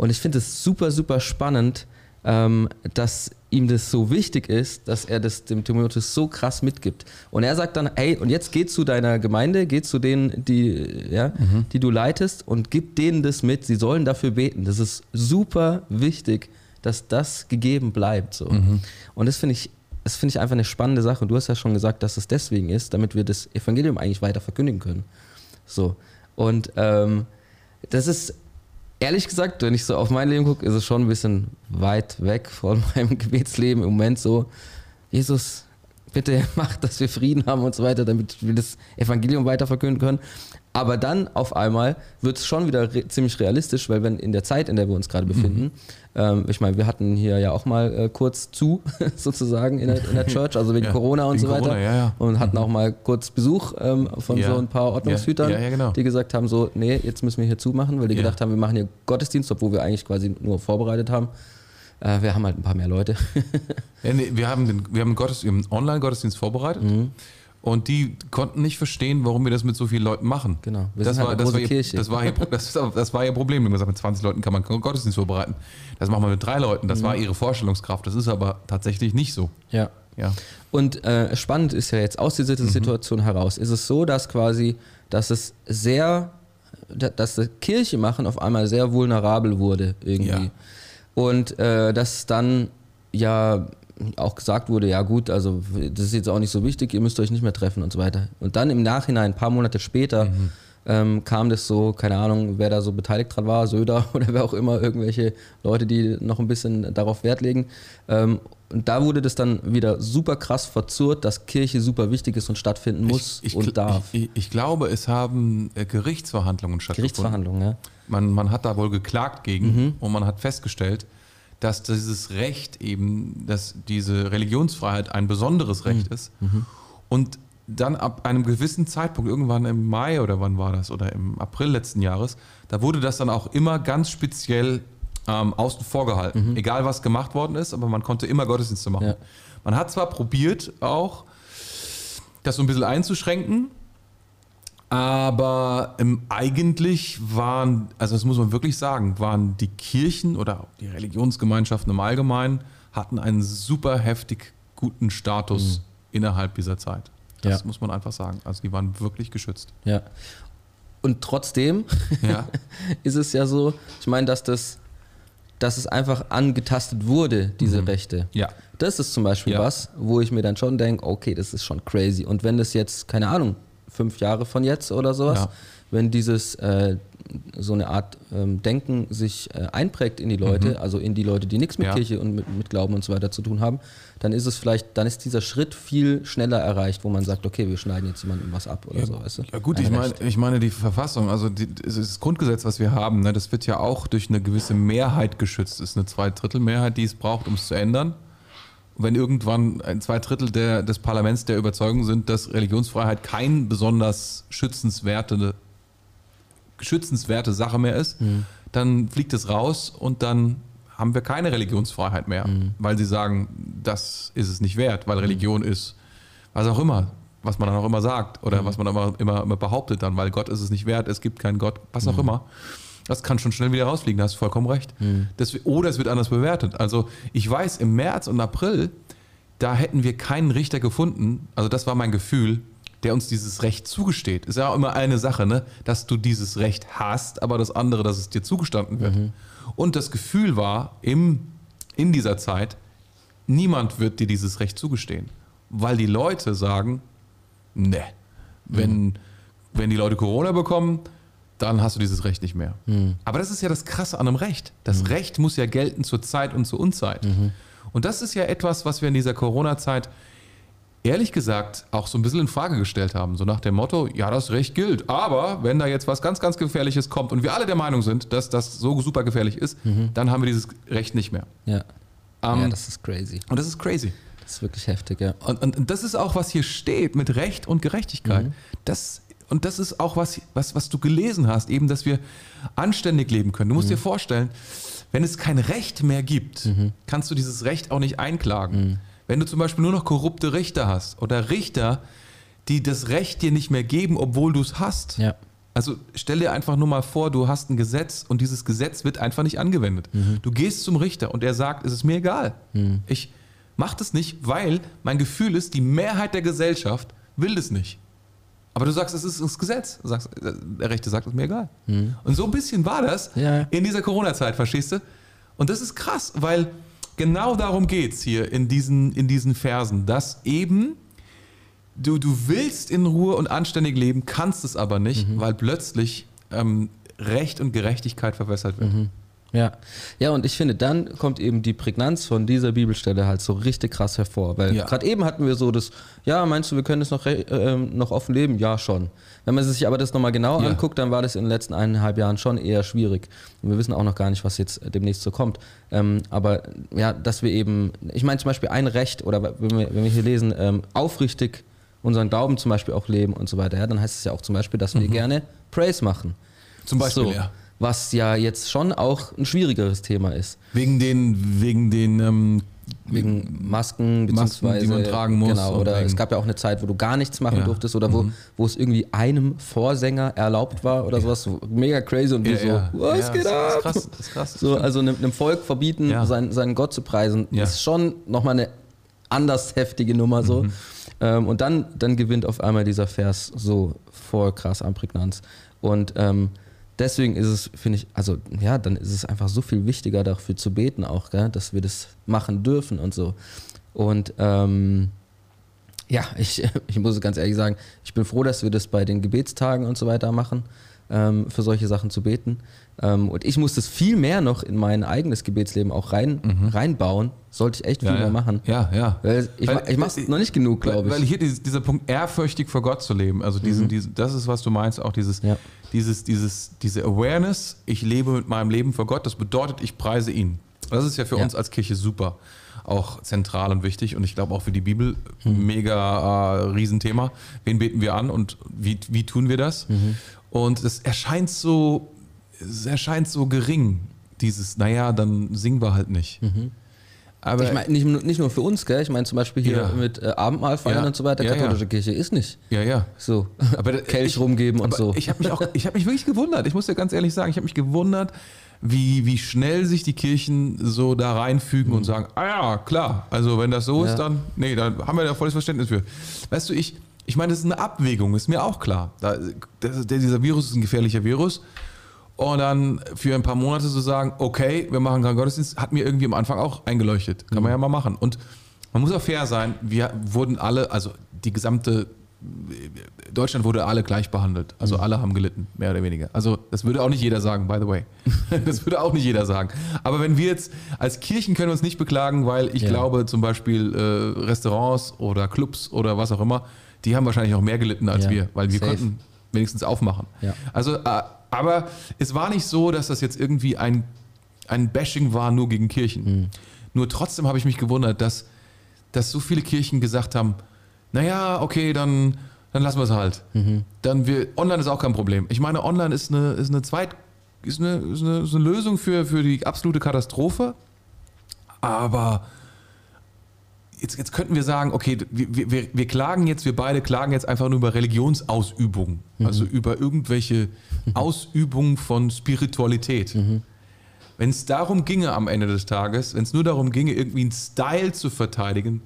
Und ich finde es super, super spannend, ähm, dass ihm das so wichtig ist, dass er das dem Timotheus so krass mitgibt. Und er sagt dann, hey, und jetzt geh zu deiner Gemeinde, geh zu denen, die, ja, die du leitest und gib denen das mit. Sie sollen dafür beten. Das ist super wichtig, dass das gegeben bleibt. So. Und das finde ich, das finde ich einfach eine spannende Sache. Und du hast ja schon gesagt, dass es deswegen ist, damit wir das Evangelium eigentlich weiter verkündigen können. So. Und ähm, das ist ehrlich gesagt, wenn ich so auf mein Leben gucke, ist es schon ein bisschen weit weg von meinem Gebetsleben im Moment so. Jesus, bitte mach, dass wir Frieden haben und so weiter, damit wir das Evangelium weiter verkünden können. Aber dann auf einmal wird es schon wieder re ziemlich realistisch, weil wenn in der Zeit, in der wir uns gerade befinden, ähm, ich meine, wir hatten hier ja auch mal äh, kurz zu, sozusagen, in der, in der Church, also wegen Ja, Corona und so weiter. Corona, ja, ja. Und hatten auch mal kurz Besuch ähm, von so ein paar Ordnungshütern, genau. die gesagt haben, so, nee, jetzt müssen wir hier zumachen, weil die gedacht haben, wir machen hier Gottesdienst, obwohl wir eigentlich quasi nur vorbereitet haben. Äh, wir haben halt ein paar mehr Leute. Ja, nee, wir haben den, wir haben einen, Gottes, Online-Gottesdienst vorbereitet Mhm. Und die konnten nicht verstehen, warum wir das mit so vielen Leuten machen. Genau, wir das halt war, eine das, war ihr, das, war ihr, das, das war ihr Problem. Wir haben gesagt, mit 20 Leuten kann man Gottesdienst vorbereiten. Das machen wir mit drei Leuten. Das Mhm. war ihre Vorstellungskraft. Das ist aber tatsächlich nicht so. ja. Ja. Und äh, spannend ist ja jetzt aus dieser Mhm. Situation heraus, ist es so, dass quasi, dass es sehr, da- dass das Kirche machen auf einmal sehr vulnerabel wurde irgendwie. Ja. Und äh, dass dann ja auch gesagt wurde, ja gut, also das ist jetzt auch nicht so wichtig, ihr müsst euch nicht mehr treffen und so weiter. Und dann im Nachhinein, ein paar Monate später, ähm, kam das so, keine Ahnung, wer da so beteiligt dran war, Söder oder wer auch immer, irgendwelche Leute, die noch ein bisschen darauf Wert legen. Ähm, und da wurde das dann wieder super krass verzurrt, dass Kirche super wichtig ist und stattfinden muss ich, ich, und darf. Ich, ich, glaube, es haben äh, Gerichtsverhandlungen stattgefunden. Gerichtsverhandlungen, ja. Man, man hat da wohl geklagt gegen und man hat festgestellt, dass dieses Recht eben, dass diese Religionsfreiheit ein besonderes Recht ist. Und dann ab einem gewissen Zeitpunkt, irgendwann im Mai oder wann war das, oder im April letzten Jahres, da wurde das dann auch immer ganz speziell ähm, außen vor gehalten. Egal was gemacht worden ist, aber man konnte immer Gottesdienste machen. Ja. Man hat zwar probiert auch, das so ein bisschen einzuschränken, aber ähm, eigentlich waren, also das muss man wirklich sagen, waren die Kirchen oder die Religionsgemeinschaften im Allgemeinen hatten einen super heftig guten Status innerhalb dieser Zeit. Das Ja. muss man einfach sagen. Also die waren wirklich geschützt. Ja. Und trotzdem Ja. ist es ja so, ich meine, dass das, dass es einfach angetastet wurde, diese Rechte. ja. Das ist zum Beispiel Ja. was, wo ich mir dann schon denke, okay, das ist schon crazy. Und wenn das jetzt, keine Ahnung, fünf Jahre von jetzt oder sowas, Ja. wenn dieses äh, so eine Art ähm, Denken sich äh, einprägt in die Leute, also in die Leute, die nichts mit Mhm. Ja. Kirche und mit, mit Glauben und so weiter zu tun haben, dann ist es vielleicht, dann ist dieser Schritt viel schneller erreicht, wo man sagt, okay, wir schneiden jetzt jemandem was ab oder so, weißt du? Ja gut, Ein ich meine, ich meine die Verfassung, also die, das Grundgesetz, was wir haben, ne, das wird ja auch durch eine gewisse Mehrheit geschützt. Das ist eine Zweidrittelmehrheit, die es braucht, um es zu ändern. Und wenn irgendwann ein zwei Drittel der, des Parlaments der Überzeugung sind, dass Religionsfreiheit kein besonders schützenswerte, schützenswerte Sache mehr ist, dann fliegt es raus und dann haben wir keine Religionsfreiheit mehr, weil sie sagen, das ist es nicht wert, weil Religion ist was auch immer, was man dann auch immer sagt oder was man immer, immer, immer behauptet dann, weil Gott ist es nicht wert, es gibt keinen Gott, was auch immer. Das kann schon schnell wieder rausfliegen, da hast du vollkommen recht. Das, oder es wird anders bewertet. Also ich weiß, im März und April, da hätten wir keinen Richter gefunden, also das war mein Gefühl, der uns dieses Recht zugesteht. Ist ja auch immer eine Sache, ne? dass du dieses Recht hast, aber das andere, dass es dir zugestanden wird. Und das Gefühl war im, in dieser Zeit, niemand wird dir dieses Recht zugestehen. Weil die Leute sagen, ne, wenn, wenn die Leute Corona bekommen, dann hast du dieses Recht nicht mehr. Aber das ist ja das Krasse an einem Recht. Das Recht muss ja gelten zur Zeit und zur Unzeit. Und das ist ja etwas, was wir in dieser Corona-Zeit ehrlich gesagt auch so ein bisschen in Frage gestellt haben. So nach dem Motto, ja, das Recht gilt. Aber wenn da jetzt was ganz, ganz Gefährliches kommt und wir alle der Meinung sind, dass das so super gefährlich ist, dann haben wir dieses Recht nicht mehr. Ja. Ähm, ja, das ist crazy. und das ist crazy. Das ist wirklich heftig, ja. Und, und, und das ist auch, was hier steht mit Recht und Gerechtigkeit. Mhm. Das, und das ist auch was, was, was du gelesen hast, eben, dass wir anständig leben können. Du Mhm. musst dir vorstellen, wenn es kein Recht mehr gibt, Mhm. kannst du dieses Recht auch nicht einklagen. Wenn du zum Beispiel nur noch korrupte Richter hast oder Richter, die das Recht dir nicht mehr geben, obwohl du es hast. Ja. Also stell dir einfach nur mal vor, du hast ein Gesetz und dieses Gesetz wird einfach nicht angewendet. Du gehst zum Richter und er sagt, es ist mir egal. Ich mache das nicht, weil mein Gefühl ist, die Mehrheit der Gesellschaft will das nicht. Aber du sagst, es ist das Gesetz. Du sagst, äh, der Rechte sagt, es mir egal. Und so ein bisschen war das Ja. in dieser Corona-Zeit, verstehst du? Und das ist krass, weil genau darum geht es hier in diesen, in diesen Versen, dass eben du, du willst in Ruhe und anständig leben, kannst es aber nicht, weil plötzlich ähm, Recht und Gerechtigkeit verwässert wird. Ja. ja, und ich finde, dann kommt eben die Prägnanz von dieser Bibelstelle halt so richtig krass hervor. Weil Ja. gerade eben hatten wir so das, ja, meinst du, wir können es noch, re- ähm, noch offen leben? Ja, schon. Wenn man sich aber das nochmal genau Ja. anguckt, dann war das in den letzten eineinhalb Jahren schon eher schwierig. Und wir wissen auch noch gar nicht, was jetzt demnächst so kommt. Ähm, aber ja, dass wir eben, ich meine zum Beispiel ein Recht, oder wenn wir, wenn wir hier lesen, ähm, aufrichtig unseren Glauben zum Beispiel auch leben und so weiter, ja, dann heißt es ja auch zum Beispiel, dass wir gerne Praise machen. Zum Beispiel, So, ja. Was ja jetzt schon auch ein schwierigeres Thema ist. Wegen den, wegen den ähm, Wegen Masken, beziehungsweise. die man tragen muss Genau, oder wegen- es gab ja auch eine Zeit, wo du gar nichts machen Ja. Mhm. durftest oder wo, wo es irgendwie einem Vorsänger erlaubt war oder sowas. So mega crazy und du so, was ja, geht das ab? Ist krass, das ist krass. So, also einem, einem Volk verbieten, Ja. seinen, seinen Gott zu preisen, Ja. ist schon nochmal eine anders heftige Nummer so. Mhm. Ähm, und dann, dann gewinnt auf einmal dieser Vers so voll krass an Prägnanz. Und ähm, deswegen ist es, finde ich, also ja, dann ist es einfach so viel wichtiger dafür zu beten auch, gell, dass wir das machen dürfen und so. Und ähm, Ja, ich, ich muss ganz ehrlich sagen, ich bin froh, dass wir das bei den Gebetstagen und so weiter machen, ähm, für solche Sachen zu beten. Ähm, und ich muss das viel mehr noch in mein eigenes Gebetsleben auch rein, reinbauen. Sollte ich echt viel Mhm. Ja, mehr machen. Ja, ja. Weil ich, Weil- ich mache es noch nicht genug, glaube ich. Weil hier dieses, dieser Punkt, ehrfürchtig vor Gott zu leben, also diesen, diesen, das ist, was du meinst, auch dieses, Ja. dieses, dieses, diese Awareness, ich lebe mit meinem Leben vor Gott, das bedeutet, ich preise ihn. Das ist ja für uns als Kirche super, auch zentral und wichtig und ich glaube auch für die Bibel mega äh, Riesenthema. Wen beten wir an und wie, wie tun wir das? Und es erscheint so, es erscheint so gering, dieses, naja, dann singen wir halt nicht. Aber ich meine, nicht, nur- nicht nur für uns, gell? Ich meine zum Beispiel hier Ja. mit äh, Abendmahl feiern Ja. und so weiter. Ja, Katholische. Kirche ist nicht ja, ja. so. Aber Kelch ich- rumgeben und so. Ich habe mich auch, ich habe mich wirklich gewundert. Ich muss dir ganz ehrlich sagen, ich habe mich gewundert, wie, wie schnell sich die Kirchen so da reinfügen und sagen, ah ja, klar, also wenn das so Mhm. Ist, dann, nee, da haben wir da volles Verständnis für. Weißt du, ich, ich meine, das ist eine Abwägung, ist mir auch klar. Da, das, dieser Virus ist ein gefährlicher Virus. Und dann für ein paar Monate zu sagen, okay, wir machen keinen Gottesdienst, hat mir irgendwie am Anfang auch eingeleuchtet. Kann Mhm. man ja mal machen. Und man muss auch fair sein, wir wurden alle, also die gesamte Deutschland wurde alle gleich behandelt. Also Mhm. alle haben gelitten, mehr oder weniger. Also das würde auch nicht jeder sagen, by the way. Das würde auch nicht jeder sagen. Aber wenn wir jetzt als Kirchen können wir uns nicht beklagen, weil ich Ja. glaube zum Beispiel äh, Restaurants oder Clubs oder was auch immer, die haben wahrscheinlich auch mehr gelitten als Ja, wir, weil wir safe. konnten wenigstens aufmachen. Ja. Also, äh, aber es war nicht so, dass das jetzt irgendwie ein, ein Bashing war nur gegen Kirchen. Mhm. Nur trotzdem habe ich mich gewundert, dass, dass so viele Kirchen gesagt haben, naja, okay, dann, dann lassen wir es halt. Mhm. Dann wir, online ist auch kein Problem. Ich meine, online ist eine, ist eine Zweit, ist eine, ist eine, ist eine Lösung für, für die absolute Katastrophe. Aber jetzt, jetzt könnten wir sagen, okay, wir, wir, wir klagen jetzt, wir beide klagen jetzt einfach nur über Religionsausübung. Also über irgendwelche Ausübungen von Spiritualität. Wenn es darum ginge am Ende des Tages, wenn es nur darum ginge, irgendwie einen Style zu verteidigen,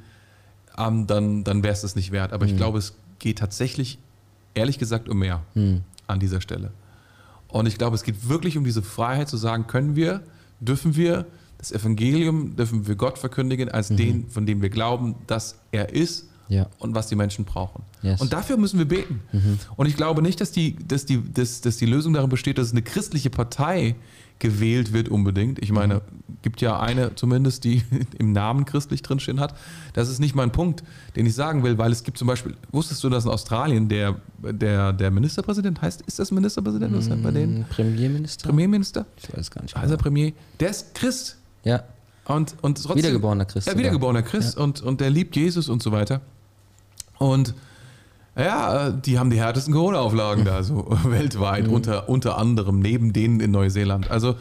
ähm, dann, dann wäre es das nicht wert. Aber ich glaube, es geht tatsächlich, ehrlich gesagt, um mehr an dieser Stelle. Und ich glaube, es geht wirklich um diese Freiheit zu sagen, können wir, dürfen wir das Evangelium, dürfen wir Gott verkündigen als den, von dem wir glauben, dass er ist Ja. und was die Menschen brauchen. Yes. Und dafür müssen wir beten. Und ich glaube nicht, dass die, dass, die, dass, dass die Lösung darin besteht, dass eine christliche Partei gewählt wird unbedingt. Ich meine, gibt ja eine zumindest, die im Namen christlich drinstehen hat. Das ist nicht mein Punkt, den ich sagen will, weil es gibt zum Beispiel, wusstest du, dass in Australien der, der, der Ministerpräsident heißt, ist das Ministerpräsident? Was hat bei denen? Mm, Premierminister? Premierminister? ich weiß gar nicht. Also Genau. Premier, der ist Christ. Ja, Und, und trotzdem, Wiedergeborener Christ Ja, sogar. wiedergeborener Christ und, und der liebt Jesus und so weiter. Und ja, die haben die härtesten Corona-Auflagen da, so weltweit, unter, unter anderem, neben denen in Neuseeland. Also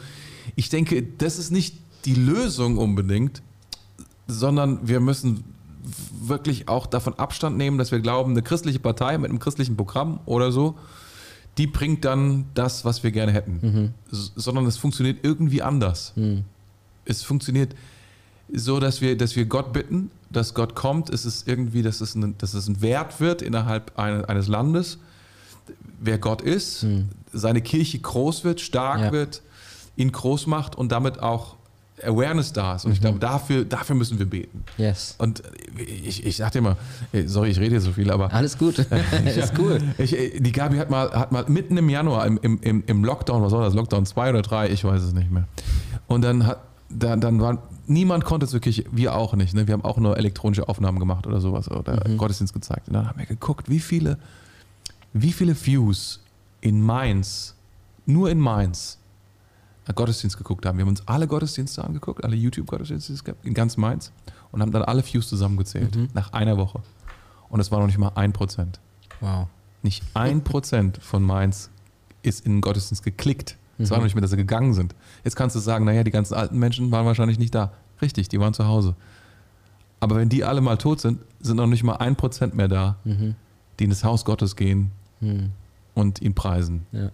ich denke, das ist nicht die Lösung unbedingt, sondern wir müssen wirklich auch davon Abstand nehmen, dass wir glauben, eine christliche Partei mit einem christlichen Programm oder so, die bringt dann das, was wir gerne hätten. S- Sondern es funktioniert irgendwie anders. Es funktioniert so, dass wir, dass wir Gott bitten, dass Gott kommt. Es ist irgendwie, dass es ein, dass es ein Wert wird innerhalb eine, eines Landes, wer Gott ist, seine Kirche groß wird, stark Ja. wird, ihn groß macht und damit auch Awareness da ist. Und ich glaube, dafür, dafür müssen wir beten. yes. Und ich, ich sag dir mal, ey, sorry, ich rede jetzt so viel, aber Alles gut. ist cool. ich, die Gabi hat mal, hat mal mitten im Januar im, im, im, im Lockdown, was war das, Lockdown 2 oder 3, ich weiß es nicht mehr. Und dann hat, dann, dann war, niemand konnte zur Kirche, wir auch nicht, ne? wir haben auch nur elektronische Aufnahmen gemacht oder sowas oder Gottesdienst gezeigt. Und dann haben wir geguckt, wie viele, wie viele Views in Mainz, nur in Mainz, äh, Gottesdienst geguckt haben. Wir haben uns alle Gottesdienste angeguckt, alle YouTube-Gottesdienste es in ganz Mainz und haben dann alle Views zusammengezählt, nach einer Woche. Und es war noch nicht mal ein Prozent. Wow. Nicht ein Prozent von Mainz ist in den Gottesdienst geklickt. Es war noch nicht mehr, dass sie gegangen sind. Jetzt kannst du sagen, naja, die ganzen alten Menschen waren wahrscheinlich nicht da. Richtig, die waren zu Hause. Aber wenn die alle mal tot sind, sind noch nicht mal ein Prozent mehr da, die in das Haus Gottes gehen Hm. und ihn preisen. Ja.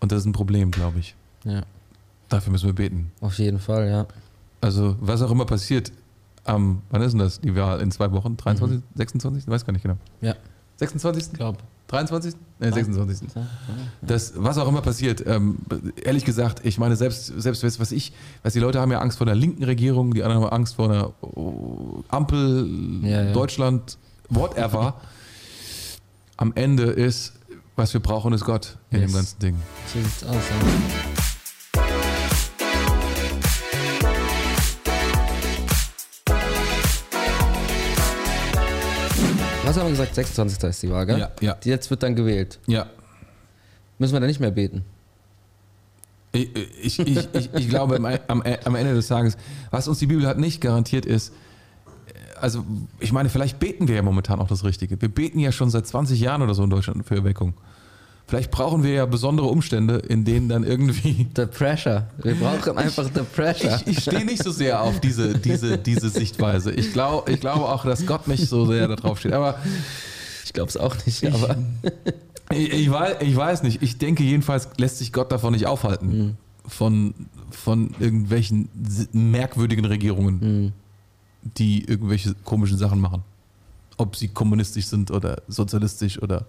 Und das ist ein Problem, glaube ich. ja, Dafür müssen wir beten. auf jeden Fall, ja. Also, was auch immer passiert, am, wann ist denn das, die Wahl? In zwei Wochen? 23, 26? Ich weiß gar nicht genau. Ja, 26? glaube. 23? Ne, 26. Das, was auch immer passiert, ähm, ehrlich gesagt, ich meine, selbst, selbst was was ich, was die Leute haben ja Angst vor einer linken Regierung, die anderen haben Angst vor einer oh, Ampel, Ja, ja. Deutschland, whatever. Am Ende ist, was wir brauchen, ist Gott in Yes. dem ganzen Ding. So sieht's aus. Ja. Was haben wir gesagt? 26. ist die Wahl, gell? Ja, ja. Jetzt wird dann gewählt. Ja. Müssen wir da nicht mehr beten? Ich, ich, ich, ich, ich glaube, am, am, am Ende des Tages, was uns die Bibel hat nicht garantiert ist, also ich meine, vielleicht beten wir ja momentan auch das Richtige. Wir beten ja schon seit 20 Jahren oder so in Deutschland für Erweckung. Vielleicht brauchen wir ja besondere Umstände, in denen dann irgendwie. The pressure. Wir brauchen einfach the pressure. Ich, ich stehe nicht so sehr auf diese, diese, diese Sichtweise. Ich, glaub, ich glaube auch, dass Gott nicht so sehr da drauf steht. Aber Ich glaube es auch nicht, aber Ich, ich, weiß, ich weiß nicht. Ich denke jedenfalls lässt sich Gott davon nicht aufhalten. Von, von irgendwelchen merkwürdigen Regierungen, die irgendwelche komischen Sachen machen. Ob sie kommunistisch sind oder sozialistisch oder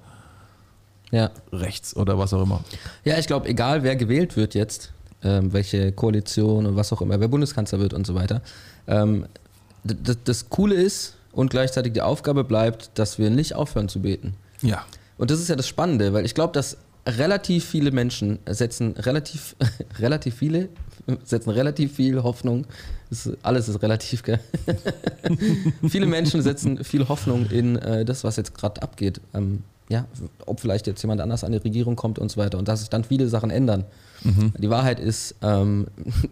ja. rechts oder was auch immer. Ja, ich glaube, egal wer gewählt wird jetzt, ähm, welche Koalition und was auch immer, wer Bundeskanzler wird und so weiter, ähm, das Coole ist und gleichzeitig die Aufgabe bleibt, dass wir nicht aufhören zu beten. Ja. Und das ist ja das Spannende, weil ich glaube, dass relativ viele Menschen setzen relativ, relativ viele, setzen relativ viel Hoffnung, ist, alles ist relativ, viele Menschen setzen viel Hoffnung in äh, das, was jetzt gerade abgeht. Ähm, ja, ob vielleicht jetzt jemand anders an die Regierung kommt und so weiter und dass sich dann viele Sachen ändern. Die Wahrheit ist, ähm,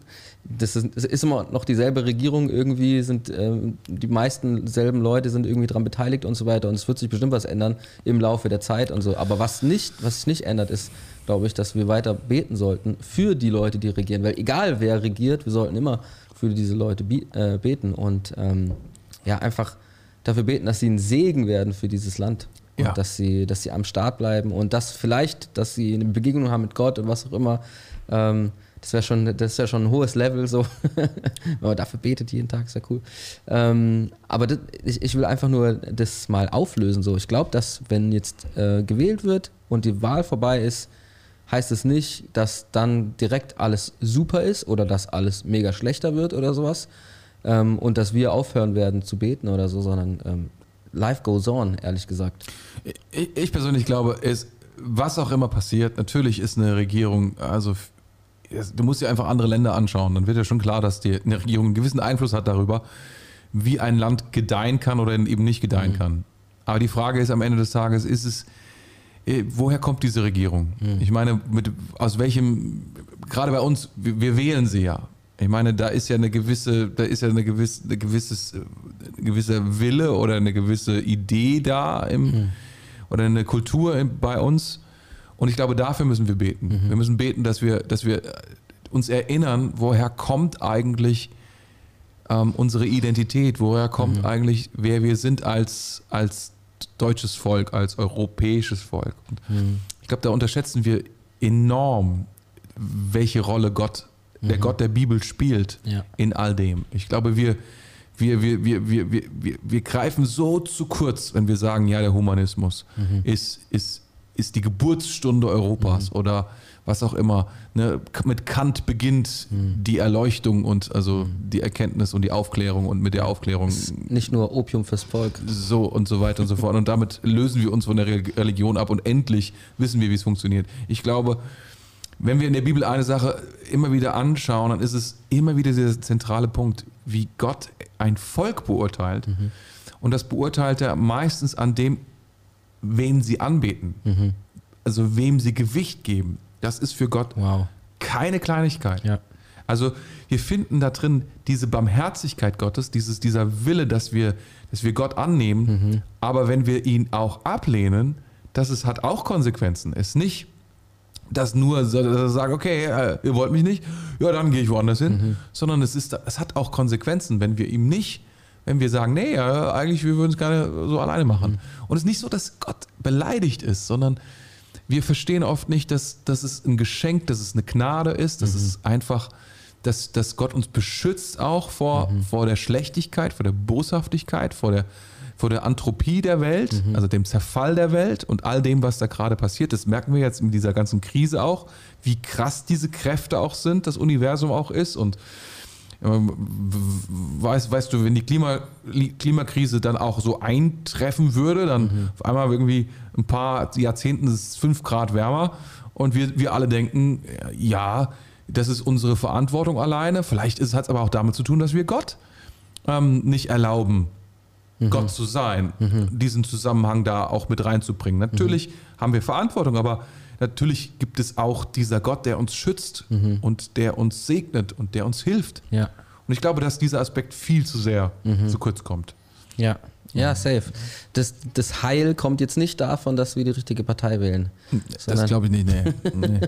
das ist, es ist immer noch dieselbe Regierung irgendwie, sind ähm, die meisten selben Leute sind irgendwie daran beteiligt und so weiter und es wird sich bestimmt was ändern im Laufe der Zeit und so. Aber was nicht, was sich nicht ändert, ist, glaube ich, dass wir weiter beten sollten für die Leute, die regieren. Weil egal wer regiert, wir sollten immer für diese Leute äh, beten und ähm, ja, einfach dafür beten, dass sie ein Segen werden für dieses Land. Ja. dass sie, dass sie am Start bleiben und dass vielleicht, dass sie eine Begegnung haben mit Gott und was auch immer. Ähm, das wäre schon, das ja schon ein hohes Level, so. Wenn man dafür betet jeden Tag, ist ja cool. Ähm, aber das, ich, ich will einfach nur das mal auflösen. So. Ich glaube, dass wenn jetzt äh, gewählt wird und die Wahl vorbei ist, heißt es nicht, dass dann direkt alles super ist oder dass alles mega schlechter wird oder sowas. Ähm, und dass wir aufhören werden zu beten oder so, sondern ähm, life goes on, ehrlich gesagt. Ich, ich persönlich glaube, es, was auch immer passiert, natürlich ist eine Regierung, also du musst dir einfach andere Länder anschauen, dann wird ja schon klar, dass die, eine Regierung einen gewissen Einfluss hat darüber, wie ein Land gedeihen kann oder eben nicht gedeihen kann. Aber die Frage ist am Ende des Tages, ist es, äh, woher kommt diese Regierung? Ich meine, mit, aus welchem, gerade bei uns, wir, wir wählen sie ja. Ich meine, da ist ja eine gewisse, da ist ja eine gewisse, eine gewisses, äh, ein gewisser Wille oder eine gewisse Idee da im, oder eine Kultur im, bei uns. Und ich glaube, dafür müssen wir beten. Wir müssen beten, dass wir, dass wir äh, uns erinnern, woher kommt eigentlich ähm, unsere Identität, woher kommt eigentlich, wer wir sind als, als deutsches Volk, als europäisches Volk. Und Ich glaube, da unterschätzen wir enorm, welche Rolle Gott, der Gott der Bibel spielt Ja. in all dem. Ich glaube, wir, wir, wir, wir, wir, wir, wir, wir greifen so zu kurz, wenn wir sagen, ja, der Humanismus ist, ist, ist die Geburtsstunde Europas oder was auch immer. Ne? Mit Kant beginnt die Erleuchtung und also die Erkenntnis und die Aufklärung und mit der Aufklärung Nicht nur Opium fürs Volk. so und so weiter und so fort. Und damit lösen wir uns von der Re- Religion ab und endlich wissen wir, wie es funktioniert. Ich glaube, wenn wir in der Bibel eine Sache immer wieder anschauen, dann ist es immer wieder dieser zentrale Punkt, wie Gott ein Volk beurteilt. Und das beurteilt er meistens an dem, wen sie anbeten. Also wem sie Gewicht geben. Das ist für Gott Wow. keine Kleinigkeit. Ja. Also wir finden da drin diese Barmherzigkeit Gottes, dieses, dieser Wille, dass wir, dass wir Gott annehmen, aber wenn wir ihn auch ablehnen, das ist, hat auch Konsequenzen. Es ist nicht, dass nur sagt, okay, äh, ihr wollt mich nicht, ja, dann gehe ich woanders hin, sondern es, ist, es hat auch Konsequenzen, wenn wir ihm nicht, wenn wir sagen, nee, eigentlich, wir würden es gerne so alleine machen. Und es ist nicht so, dass Gott beleidigt ist, sondern wir verstehen oft nicht, dass, dass es ein Geschenk, dass es eine Gnade ist, dass es einfach, dass, dass Gott uns beschützt auch vor, vor der Schlechtigkeit, vor der Boshaftigkeit, vor der, vor der Anthropie der Welt, also dem Zerfall der Welt und all dem, was da gerade passiert. Das merken wir jetzt mit dieser ganzen Krise auch, wie krass diese Kräfte auch sind, das Universum auch ist und Ähm, Weißt, weißt du, wenn die Klima, Li- Klimakrise dann auch so eintreffen würde, dann Mhm. auf einmal irgendwie ein paar Jahrzehnten ist es fünf Grad wärmer und wir, wir alle denken, ja, das ist unsere Verantwortung alleine. Vielleicht hat es aber auch damit zu tun, dass wir Gott ähm, nicht erlauben, Mhm. Gott zu sein, diesen Zusammenhang da auch mit reinzubringen. Natürlich Mhm. haben wir Verantwortung, aber natürlich gibt es auch dieser Gott, der uns schützt Mhm. und der uns segnet und der uns hilft. Ja. Und ich glaube, dass dieser Aspekt viel zu sehr Mhm. zu kurz kommt. Ja. Ja, safe. Das, das Heil kommt jetzt nicht davon, dass wir die richtige Partei wählen. Sondern, glaube ich nicht, nee. nee.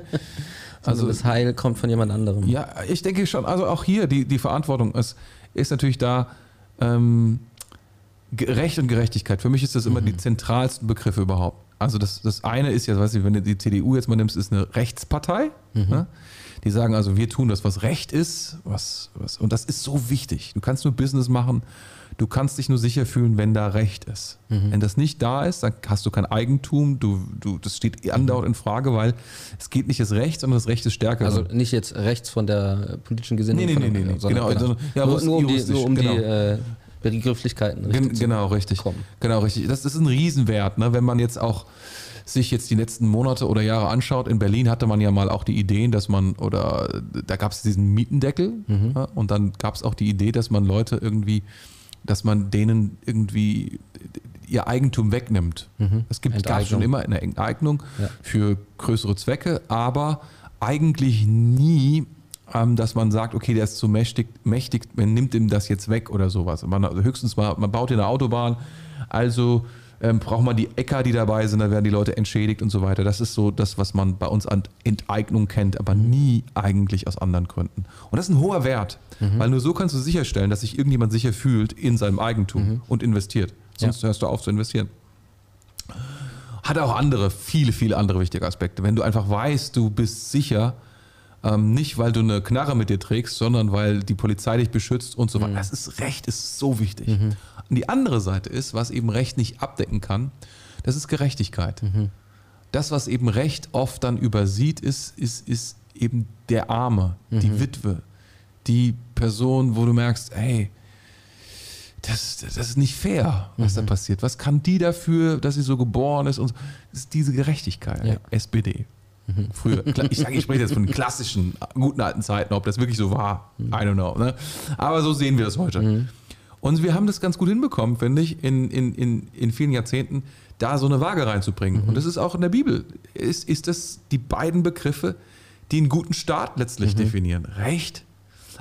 also das Heil kommt von jemand anderem. Ja, ich denke schon, also auch hier die, die Verantwortung ist, ist natürlich da ähm, Recht und Gerechtigkeit. Für mich ist das immer die zentralsten Begriffe überhaupt. Also das, das eine ist ja, weißt du, wenn du die CDU jetzt mal nimmst, ist eine Rechtspartei. Ne? Die sagen also, wir tun das, was Recht ist, was, was, und das ist so wichtig. Du kannst nur Business machen, du kannst dich nur sicher fühlen, wenn da Recht ist. Wenn das nicht da ist, dann hast du kein Eigentum, du, du, das steht andauernd in Frage, weil es geht nicht das Recht, sondern das Recht ist stärker. Also nicht jetzt rechts von der politischen Gesinnung. Nee, nee, nee, nee, nee. sondern Genau, also, ja, nur, nur um die, nur um genau. die äh, Begrifflichkeiten richtig genau, richtig. bekommen. Genau, richtig. Das, ist ein Riesenwert, ne? wenn man jetzt auch sich jetzt die letzten Monate oder Jahre anschaut. In Berlin hatte man ja mal auch die Ideen, dass man, oder da gab es diesen Mietendeckel Mhm. ja? und dann gab es auch die Idee, dass man Leute irgendwie, dass man denen irgendwie ihr Eigentum wegnimmt. Es gibt gab Enteignung. schon immer eine Enteignung Ja. für größere Zwecke, aber eigentlich nie, dass man sagt, okay, der ist zu mächtig, mächtig, man nimmt ihm das jetzt weg oder sowas. Man, also höchstens mal, man baut hier eine Autobahn, also ähm, braucht man die Äcker, die dabei sind, dann werden die Leute entschädigt und so weiter. Das ist so das, was man bei uns an Enteignung kennt, aber nie eigentlich aus anderen Gründen. Und das ist ein hoher Wert, weil nur so kannst du sicherstellen, dass sich irgendjemand sicher fühlt in seinem Eigentum und investiert. Sonst hörst du auf zu investieren. Hat auch andere, viele, viele andere wichtige Aspekte. Wenn du einfach weißt, du bist sicher, ähm, nicht weil du eine Knarre mit dir trägst, sondern weil die Polizei dich beschützt und so weiter. Das ist Recht, ist so wichtig. Und die andere Seite ist, was eben Recht nicht abdecken kann, das ist Gerechtigkeit. Das, was eben Recht oft dann übersieht, ist, ist, ist eben der Arme, die Witwe, die Person, wo du merkst, hey, das, das ist nicht fair, was da passiert. Was kann die dafür, dass sie so geboren ist? Und so. das ist diese Gerechtigkeit. Ja. SPD. Früher. Ich sage, ich spreche jetzt von klassischen, guten alten Zeiten, ob das wirklich so war. I don't know. Ne? Aber so sehen wir das heute. Und wir haben das ganz gut hinbekommen, finde ich, in, in, in, in vielen Jahrzehnten, da so eine Waage reinzubringen. Und das ist auch in der Bibel. Ist, ist das die beiden Begriffe, die einen guten Staat letztlich definieren? Recht.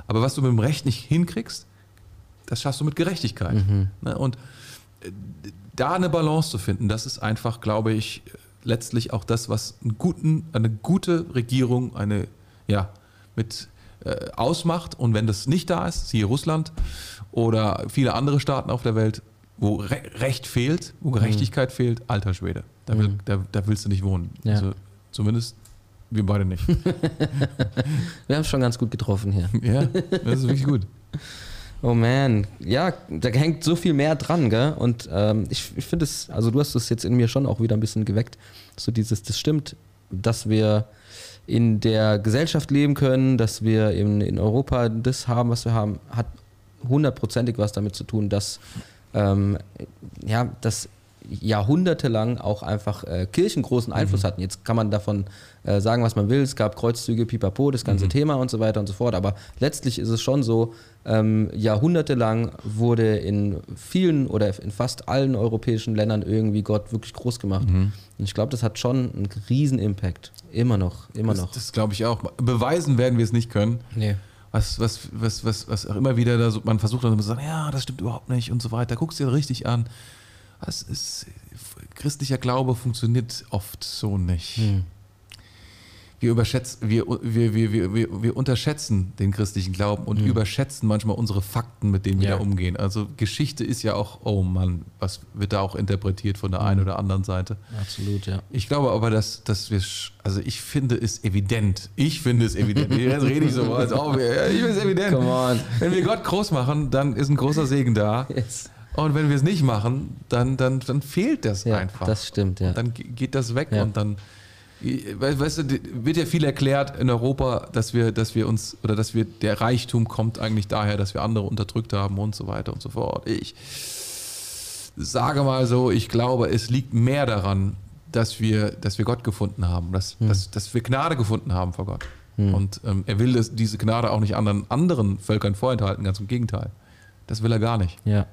Aber was du mit dem Recht nicht hinkriegst, das schaffst du mit Gerechtigkeit. Ne? Und äh, da eine Balance zu finden, das ist einfach, glaube ich, letztlich auch das, was einen guten, eine gute Regierung, eine, ja, mit äh, ausmacht. Und wenn das nicht da ist, siehe Russland oder viele andere Staaten auf der Welt, wo Re Recht fehlt, wo Gerechtigkeit fehlt, alter Schwede, da, will, da, da willst du nicht wohnen. Ja. Also zumindest wir beide nicht. Wir haben es schon ganz gut getroffen hier. ja, das ist wirklich gut. Oh man, ja, da hängt so viel mehr dran, gell? Und ähm, ich, ich finde es, also du hast es jetzt in mir schon auch wieder ein bisschen geweckt, so dieses, das stimmt, dass wir in der Gesellschaft leben können, dass wir in, in Europa das haben, was wir haben, hat hundertprozentig was damit zu tun, dass ähm, ja, dass jahrhundertelang auch einfach äh, Kirchen großen Einfluss hatten. Jetzt kann man davon äh, sagen, was man will. Es gab Kreuzzüge, Pipapo, das ganze Thema und so weiter und so fort. Aber letztlich ist es schon so, ähm, jahrhundertelang wurde in vielen oder in fast allen europäischen Ländern irgendwie Gott wirklich groß gemacht. Und ich glaube, das hat schon einen riesen Impact. Immer noch, immer Das, noch. das glaube ich auch. Beweisen werden wir es nicht können. nee. was, was, was, was, was auch immer wieder da so, man versucht dann zu sagen, ja, das stimmt überhaupt nicht und so weiter. Guckst dir richtig an. Das ist, christlicher Glaube funktioniert oft so nicht. Wir, überschätzen, wir, wir, wir, wir, wir, unterschätzen den christlichen Glauben und überschätzen manchmal unsere Fakten, mit denen wir Ja. da umgehen. Also Geschichte ist ja auch, oh Mann, was wird da auch interpretiert von der einen oder anderen Seite. Absolut, ja. Ich glaube aber, dass, dass wir, also ich finde es evident. Ich finde es evident. Jetzt rede ich so, als ob wir, ich finde es evident. Come on. Wenn wir Gott groß machen, dann ist ein großer Segen da. Yes. Und wenn wir es nicht machen, dann, dann, dann fehlt das Ja, einfach. das stimmt, ja. Und dann ge- geht das weg Ja. und dann Weißt du, wird ja viel erklärt in Europa, dass wir, dass wir uns oder dass wir der Reichtum kommt eigentlich daher, dass wir andere unterdrückt haben und so weiter und so fort. Ich sage mal so, ich glaube, es liegt mehr daran, dass wir, dass wir Gott gefunden haben, dass, hm. dass, dass wir Gnade gefunden haben vor Gott. Hm. Und ähm, er will das, diese Gnade auch nicht anderen, anderen Völkern vorenthalten, ganz im Gegenteil. Das will er gar nicht. Ja.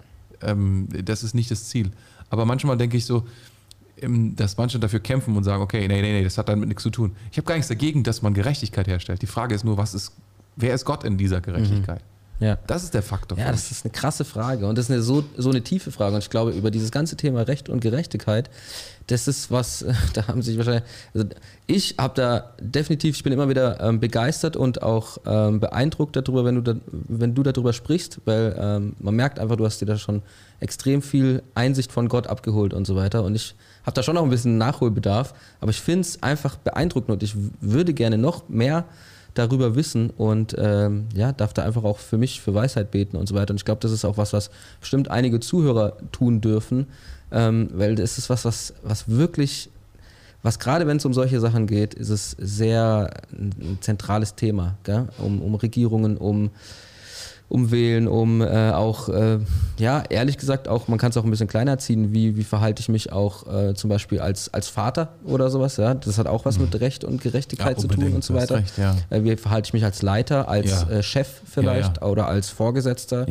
Ähm, das ist nicht das Ziel. Aber manchmal denke ich so, dass manche dafür kämpfen und sagen, okay, nee, nee, nee, das hat damit nichts zu tun. Ich habe gar nichts dagegen, dass man Gerechtigkeit herstellt. Die Frage ist nur, was ist, wer ist Gott in dieser Gerechtigkeit? Mhm. Ja. Das ist der Faktor. Ja, das ist eine krasse Frage und das ist eine, so, so eine tiefe Frage. Und ich glaube, über dieses ganze Thema Recht und Gerechtigkeit, das ist was, da haben sich wahrscheinlich, also ich habe da definitiv, ich bin immer wieder ähm, begeistert und auch ähm, beeindruckt darüber, wenn du, da, wenn du darüber sprichst, weil ähm, man merkt einfach, du hast dir da schon extrem viel Einsicht von Gott abgeholt und so weiter. Und ich habe da schon noch ein bisschen Nachholbedarf, aber ich finde es einfach beeindruckend und ich würde gerne noch mehr darüber wissen und ähm, ja, darf da einfach auch für mich für Weisheit beten und so weiter. Und ich glaube, das ist auch was, was bestimmt einige Zuhörer tun dürfen, ähm, weil das ist was, was, was wirklich, was gerade wenn es um solche Sachen geht, ist es sehr ein zentrales Thema, gell? Um, um Regierungen, um um Wählen, um äh, auch, äh, ja, ehrlich gesagt, auch, man kann es auch ein bisschen kleiner ziehen, wie, wie verhalte ich mich auch äh, zum Beispiel als, als Vater oder sowas, ja. Das hat auch was mit Recht und Gerechtigkeit ja, zu tun und so weiter. Recht, ja. Äh, wie verhalte ich mich als Leiter, als ja. Äh, Chef vielleicht oder als Vorgesetzter,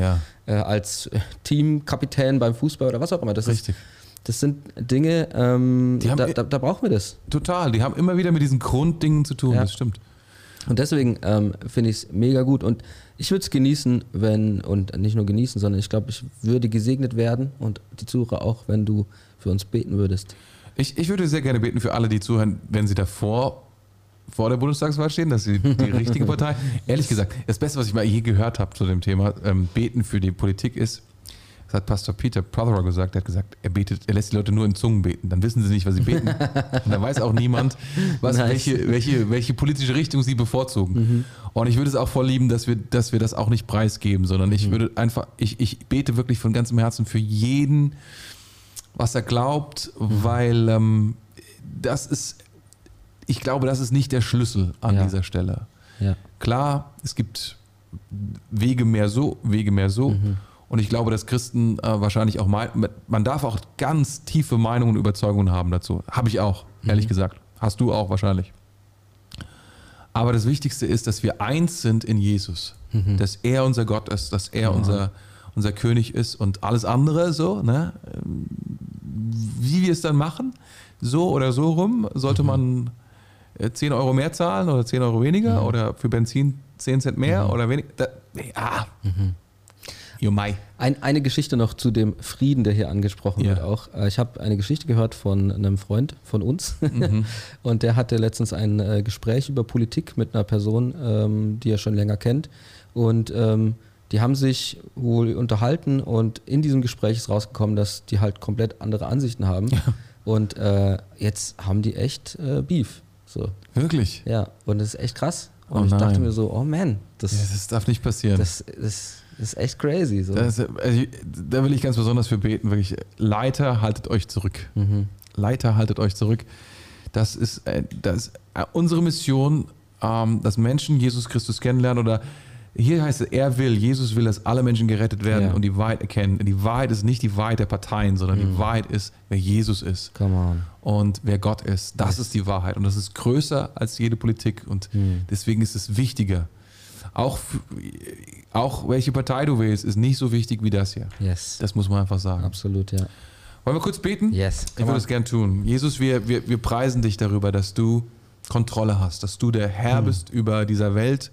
äh, als Teamkapitän beim Fußball oder was auch immer. Das Richtig. Ist, das sind Dinge, ähm, da, da, da, brauchen wir das. Total, die haben immer wieder mit diesen Grunddingen zu tun, das stimmt. Und deswegen ähm, finde ich es mega gut. Und ich würde es genießen, wenn, und nicht nur genießen, sondern ich glaube, ich würde gesegnet werden und die Zuhörer auch, wenn du für uns beten würdest. Ich, ich würde sehr gerne beten für alle, die zuhören, wenn sie davor vor der Bundestagswahl stehen, dass sie die richtige Partei. Ehrlich gesagt, das Beste, was ich mal je gehört habe zu dem Thema ähm, Beten für die Politik ist, das hat Pastor Peter Prothero gesagt, er hat gesagt, er betet, er lässt die Leute nur in Zungen beten. Dann wissen sie nicht, was sie beten. Und dann weiß auch niemand, was, nice. welche, welche, welche politische Richtung sie bevorzugen. Mhm. Und ich würde es auch voll lieben, dass wir, dass wir das auch nicht preisgeben, sondern ich mhm. würde einfach, ich, ich bete wirklich von ganzem Herzen für jeden, was er glaubt, mhm. weil ähm, das ist, ich glaube, das ist nicht der Schlüssel an ja. dieser Stelle. Ja. Klar, es gibt Wege mehr so, Wege mehr so. Mhm. Und ich glaube, dass Christen äh, wahrscheinlich auch, man darf auch ganz tiefe Meinungen und Überzeugungen haben dazu. Habe ich auch, ehrlich mhm. gesagt. Hast du auch wahrscheinlich. Aber das Wichtigste ist, dass wir eins sind in Jesus. Mhm. Dass er unser Gott ist, dass er ja. unser, unser König ist und alles andere so, ne? Wie wir es dann machen, so oder so rum, sollte mhm. man 10 äh, Euro mehr zahlen oder 10 Euro weniger mhm. oder für Benzin 10 Cent mehr mhm. oder weniger. Da, ja. Mhm. Jumai. Ein, eine Geschichte noch zu dem Frieden, der hier angesprochen ja. wird auch. Äh, ich habe eine Geschichte gehört von einem Freund von uns mhm. und der hatte letztens ein äh, Gespräch über Politik mit einer Person, ähm, die er schon länger kennt und ähm, die haben sich wohl unterhalten und in diesem Gespräch ist rausgekommen, dass die halt komplett andere Ansichten haben ja. und äh, jetzt haben die echt äh, Beef. So. Wirklich? Ja, und das ist echt krass. Und oh ich dachte mir so, oh man, das, ja, das darf nicht passieren. Das, das das ist echt crazy. So. Das, also, da will ich ganz besonders für beten, wirklich. Leiter, haltet euch zurück. Mhm. Leiter, haltet euch zurück. Das ist, äh, das äh, unsere Mission, ähm, dass Menschen Jesus Christus kennenlernen oder hier heißt es, er will, Jesus will, dass alle Menschen gerettet werden ja. und die Wahrheit erkennen. Die Wahrheit ist nicht die Wahrheit der Parteien, sondern mhm. die Wahrheit ist, wer Jesus ist und wer Gott ist. Das yes. ist die Wahrheit und das ist größer als jede Politik und mhm. deswegen ist es wichtiger. Auch auch welche Partei du wählst, ist nicht so wichtig wie das hier. Yes. Das muss man einfach sagen. Absolut, ja. Wollen wir kurz beten? Yes. Ich würde es gern tun. Jesus, wir, wir, wir preisen dich darüber, dass du Kontrolle hast, dass du der Herr mhm. bist über dieser Welt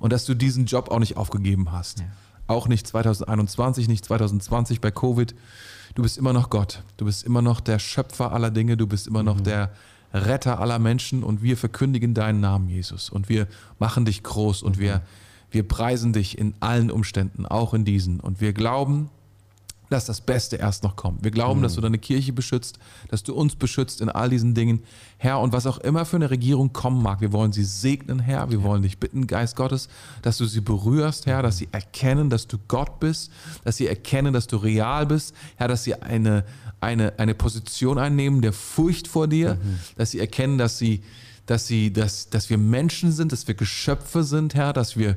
und dass du diesen Job auch nicht aufgegeben hast. Ja. Auch nicht 2021, nicht 2020 bei Covid. Du bist immer noch Gott. Du bist immer noch der Schöpfer aller Dinge. Du bist immer mhm. noch der Retter aller Menschen und wir verkündigen deinen Namen, Jesus. Und wir machen dich groß und wir wir preisen dich in allen Umständen, auch in diesen. Und wir glauben, dass das Beste erst noch kommt. Wir glauben, dass du deine Kirche beschützt, dass du uns beschützt in all diesen Dingen. Herr, und was auch immer für eine Regierung kommen mag, wir wollen sie segnen, Herr. Wir wollen dich bitten, Geist Gottes, dass du sie berührst, Herr, dass sie erkennen, dass du Gott bist, dass sie erkennen, dass du real bist, Herr, dass sie eine, eine, eine Position einnehmen der Furcht vor dir, dass sie erkennen, dass sie, dass sie, dass, dass wir Menschen sind, dass wir Geschöpfe sind, Herr, dass wir,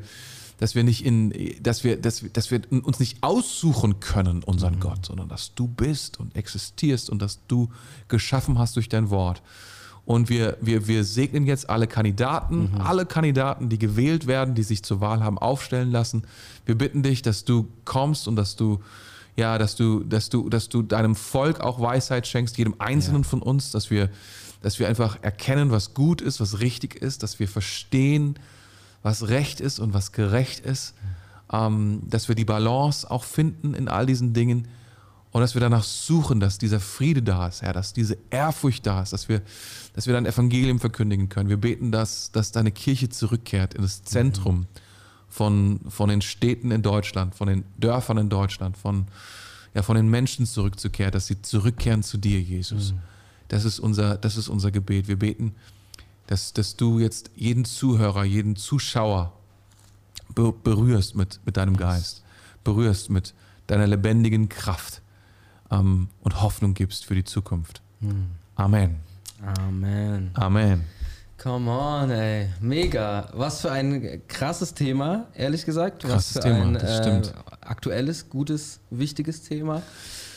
dass wir nicht in, dass wir, dass, dass wir uns nicht aussuchen können, unseren Gott, sondern dass du bist und existierst und dass du geschaffen hast durch dein Wort. Und wir, wir, wir segnen jetzt alle Kandidaten, alle Kandidaten, die gewählt werden, die sich zur Wahl haben aufstellen lassen. Wir bitten dich, dass du kommst und dass du, ja, dass du, dass du, dass du deinem Volk auch Weisheit schenkst, jedem Einzelnen von uns, dass wir, dass wir einfach erkennen, was gut ist, was richtig ist, dass wir verstehen, was recht ist und was gerecht ist, ähm, dass wir die Balance auch finden in all diesen Dingen und dass wir danach suchen, dass dieser Friede da ist, Herr, dass diese Ehrfurcht da ist, dass wir, dass wir dein Evangelium verkündigen können. Wir beten, dass, dass deine Kirche zurückkehrt in das Zentrum von, von den Städten in Deutschland, von den Dörfern in Deutschland, von, ja, von den Menschen zurückzukehren, dass sie zurückkehren zu dir, Jesus. Das, ist unser, das ist unser Gebet. Wir beten, dass, dass du jetzt jeden Zuhörer, jeden Zuschauer be berührst mit, mit deinem Geist, berührst mit deiner lebendigen Kraft ähm, und Hoffnung gibst für die Zukunft. Amen. Amen. Amen. Come on, ey. Mega. Was für ein krasses Thema, ehrlich gesagt. Krasses Was für Thema, ein das stimmt. aktuelles, gutes, wichtiges Thema.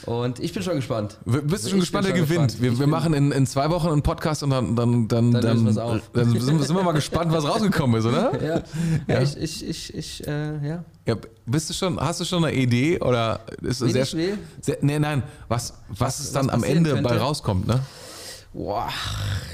Und ich bin schon gespannt. Bist du schon Ich gespannt, wer gewinnt? Wir, wir machen in, in zwei Wochen einen Podcast und dann, dann, dann, Dann dann, auf. dann sind, wir mal gespannt, was rausgekommen ist, oder? Ja, Ja. ja. ich, ich, ich, ich äh, ja. Ja, bist du schon, hast du schon eine Idee oder ist es sehr, sehr nee, nein, was, was, Was- es dann was am Ende bei könnte? rauskommt, ne? Boah,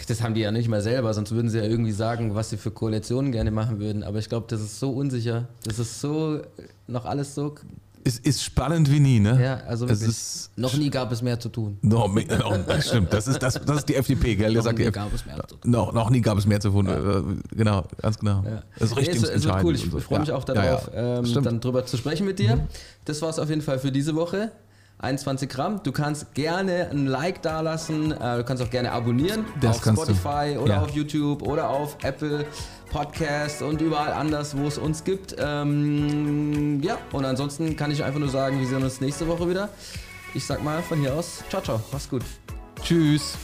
das haben die ja nicht mal selber, sonst würden sie ja irgendwie sagen, was sie für Koalitionen gerne machen würden. Aber ich glaube, das ist so unsicher. Das ist so, noch alles so. Ist, ist spannend wie nie, ne? Ja, also es Noch nie gab es mehr zu tun. no, me- no, das stimmt, das ist, das, das ist die FDP, gell? Noch sagt, nie gab es mehr zu tun. No, noch nie gab es mehr zu tun. Äh, Genau, ganz genau. Ja. Das ist Nee, richtig es, es wird cool. Ich freue mich auch darauf, ähm, dann drüber zu sprechen mit dir. Das war es auf jeden Fall für diese Woche. 21 Gramm. Du kannst gerne ein Like dalassen. Äh, du kannst auch gerne abonnieren Das auf kannst du. Spotify oder Ja. auf YouTube oder auf Apple Podcast und überall anders, wo es uns gibt. Ähm, ja, und ansonsten kann ich einfach nur sagen, wir sehen uns nächste Woche wieder. Ich sag mal von hier aus, ciao, ciao. Mach's gut. Tschüss.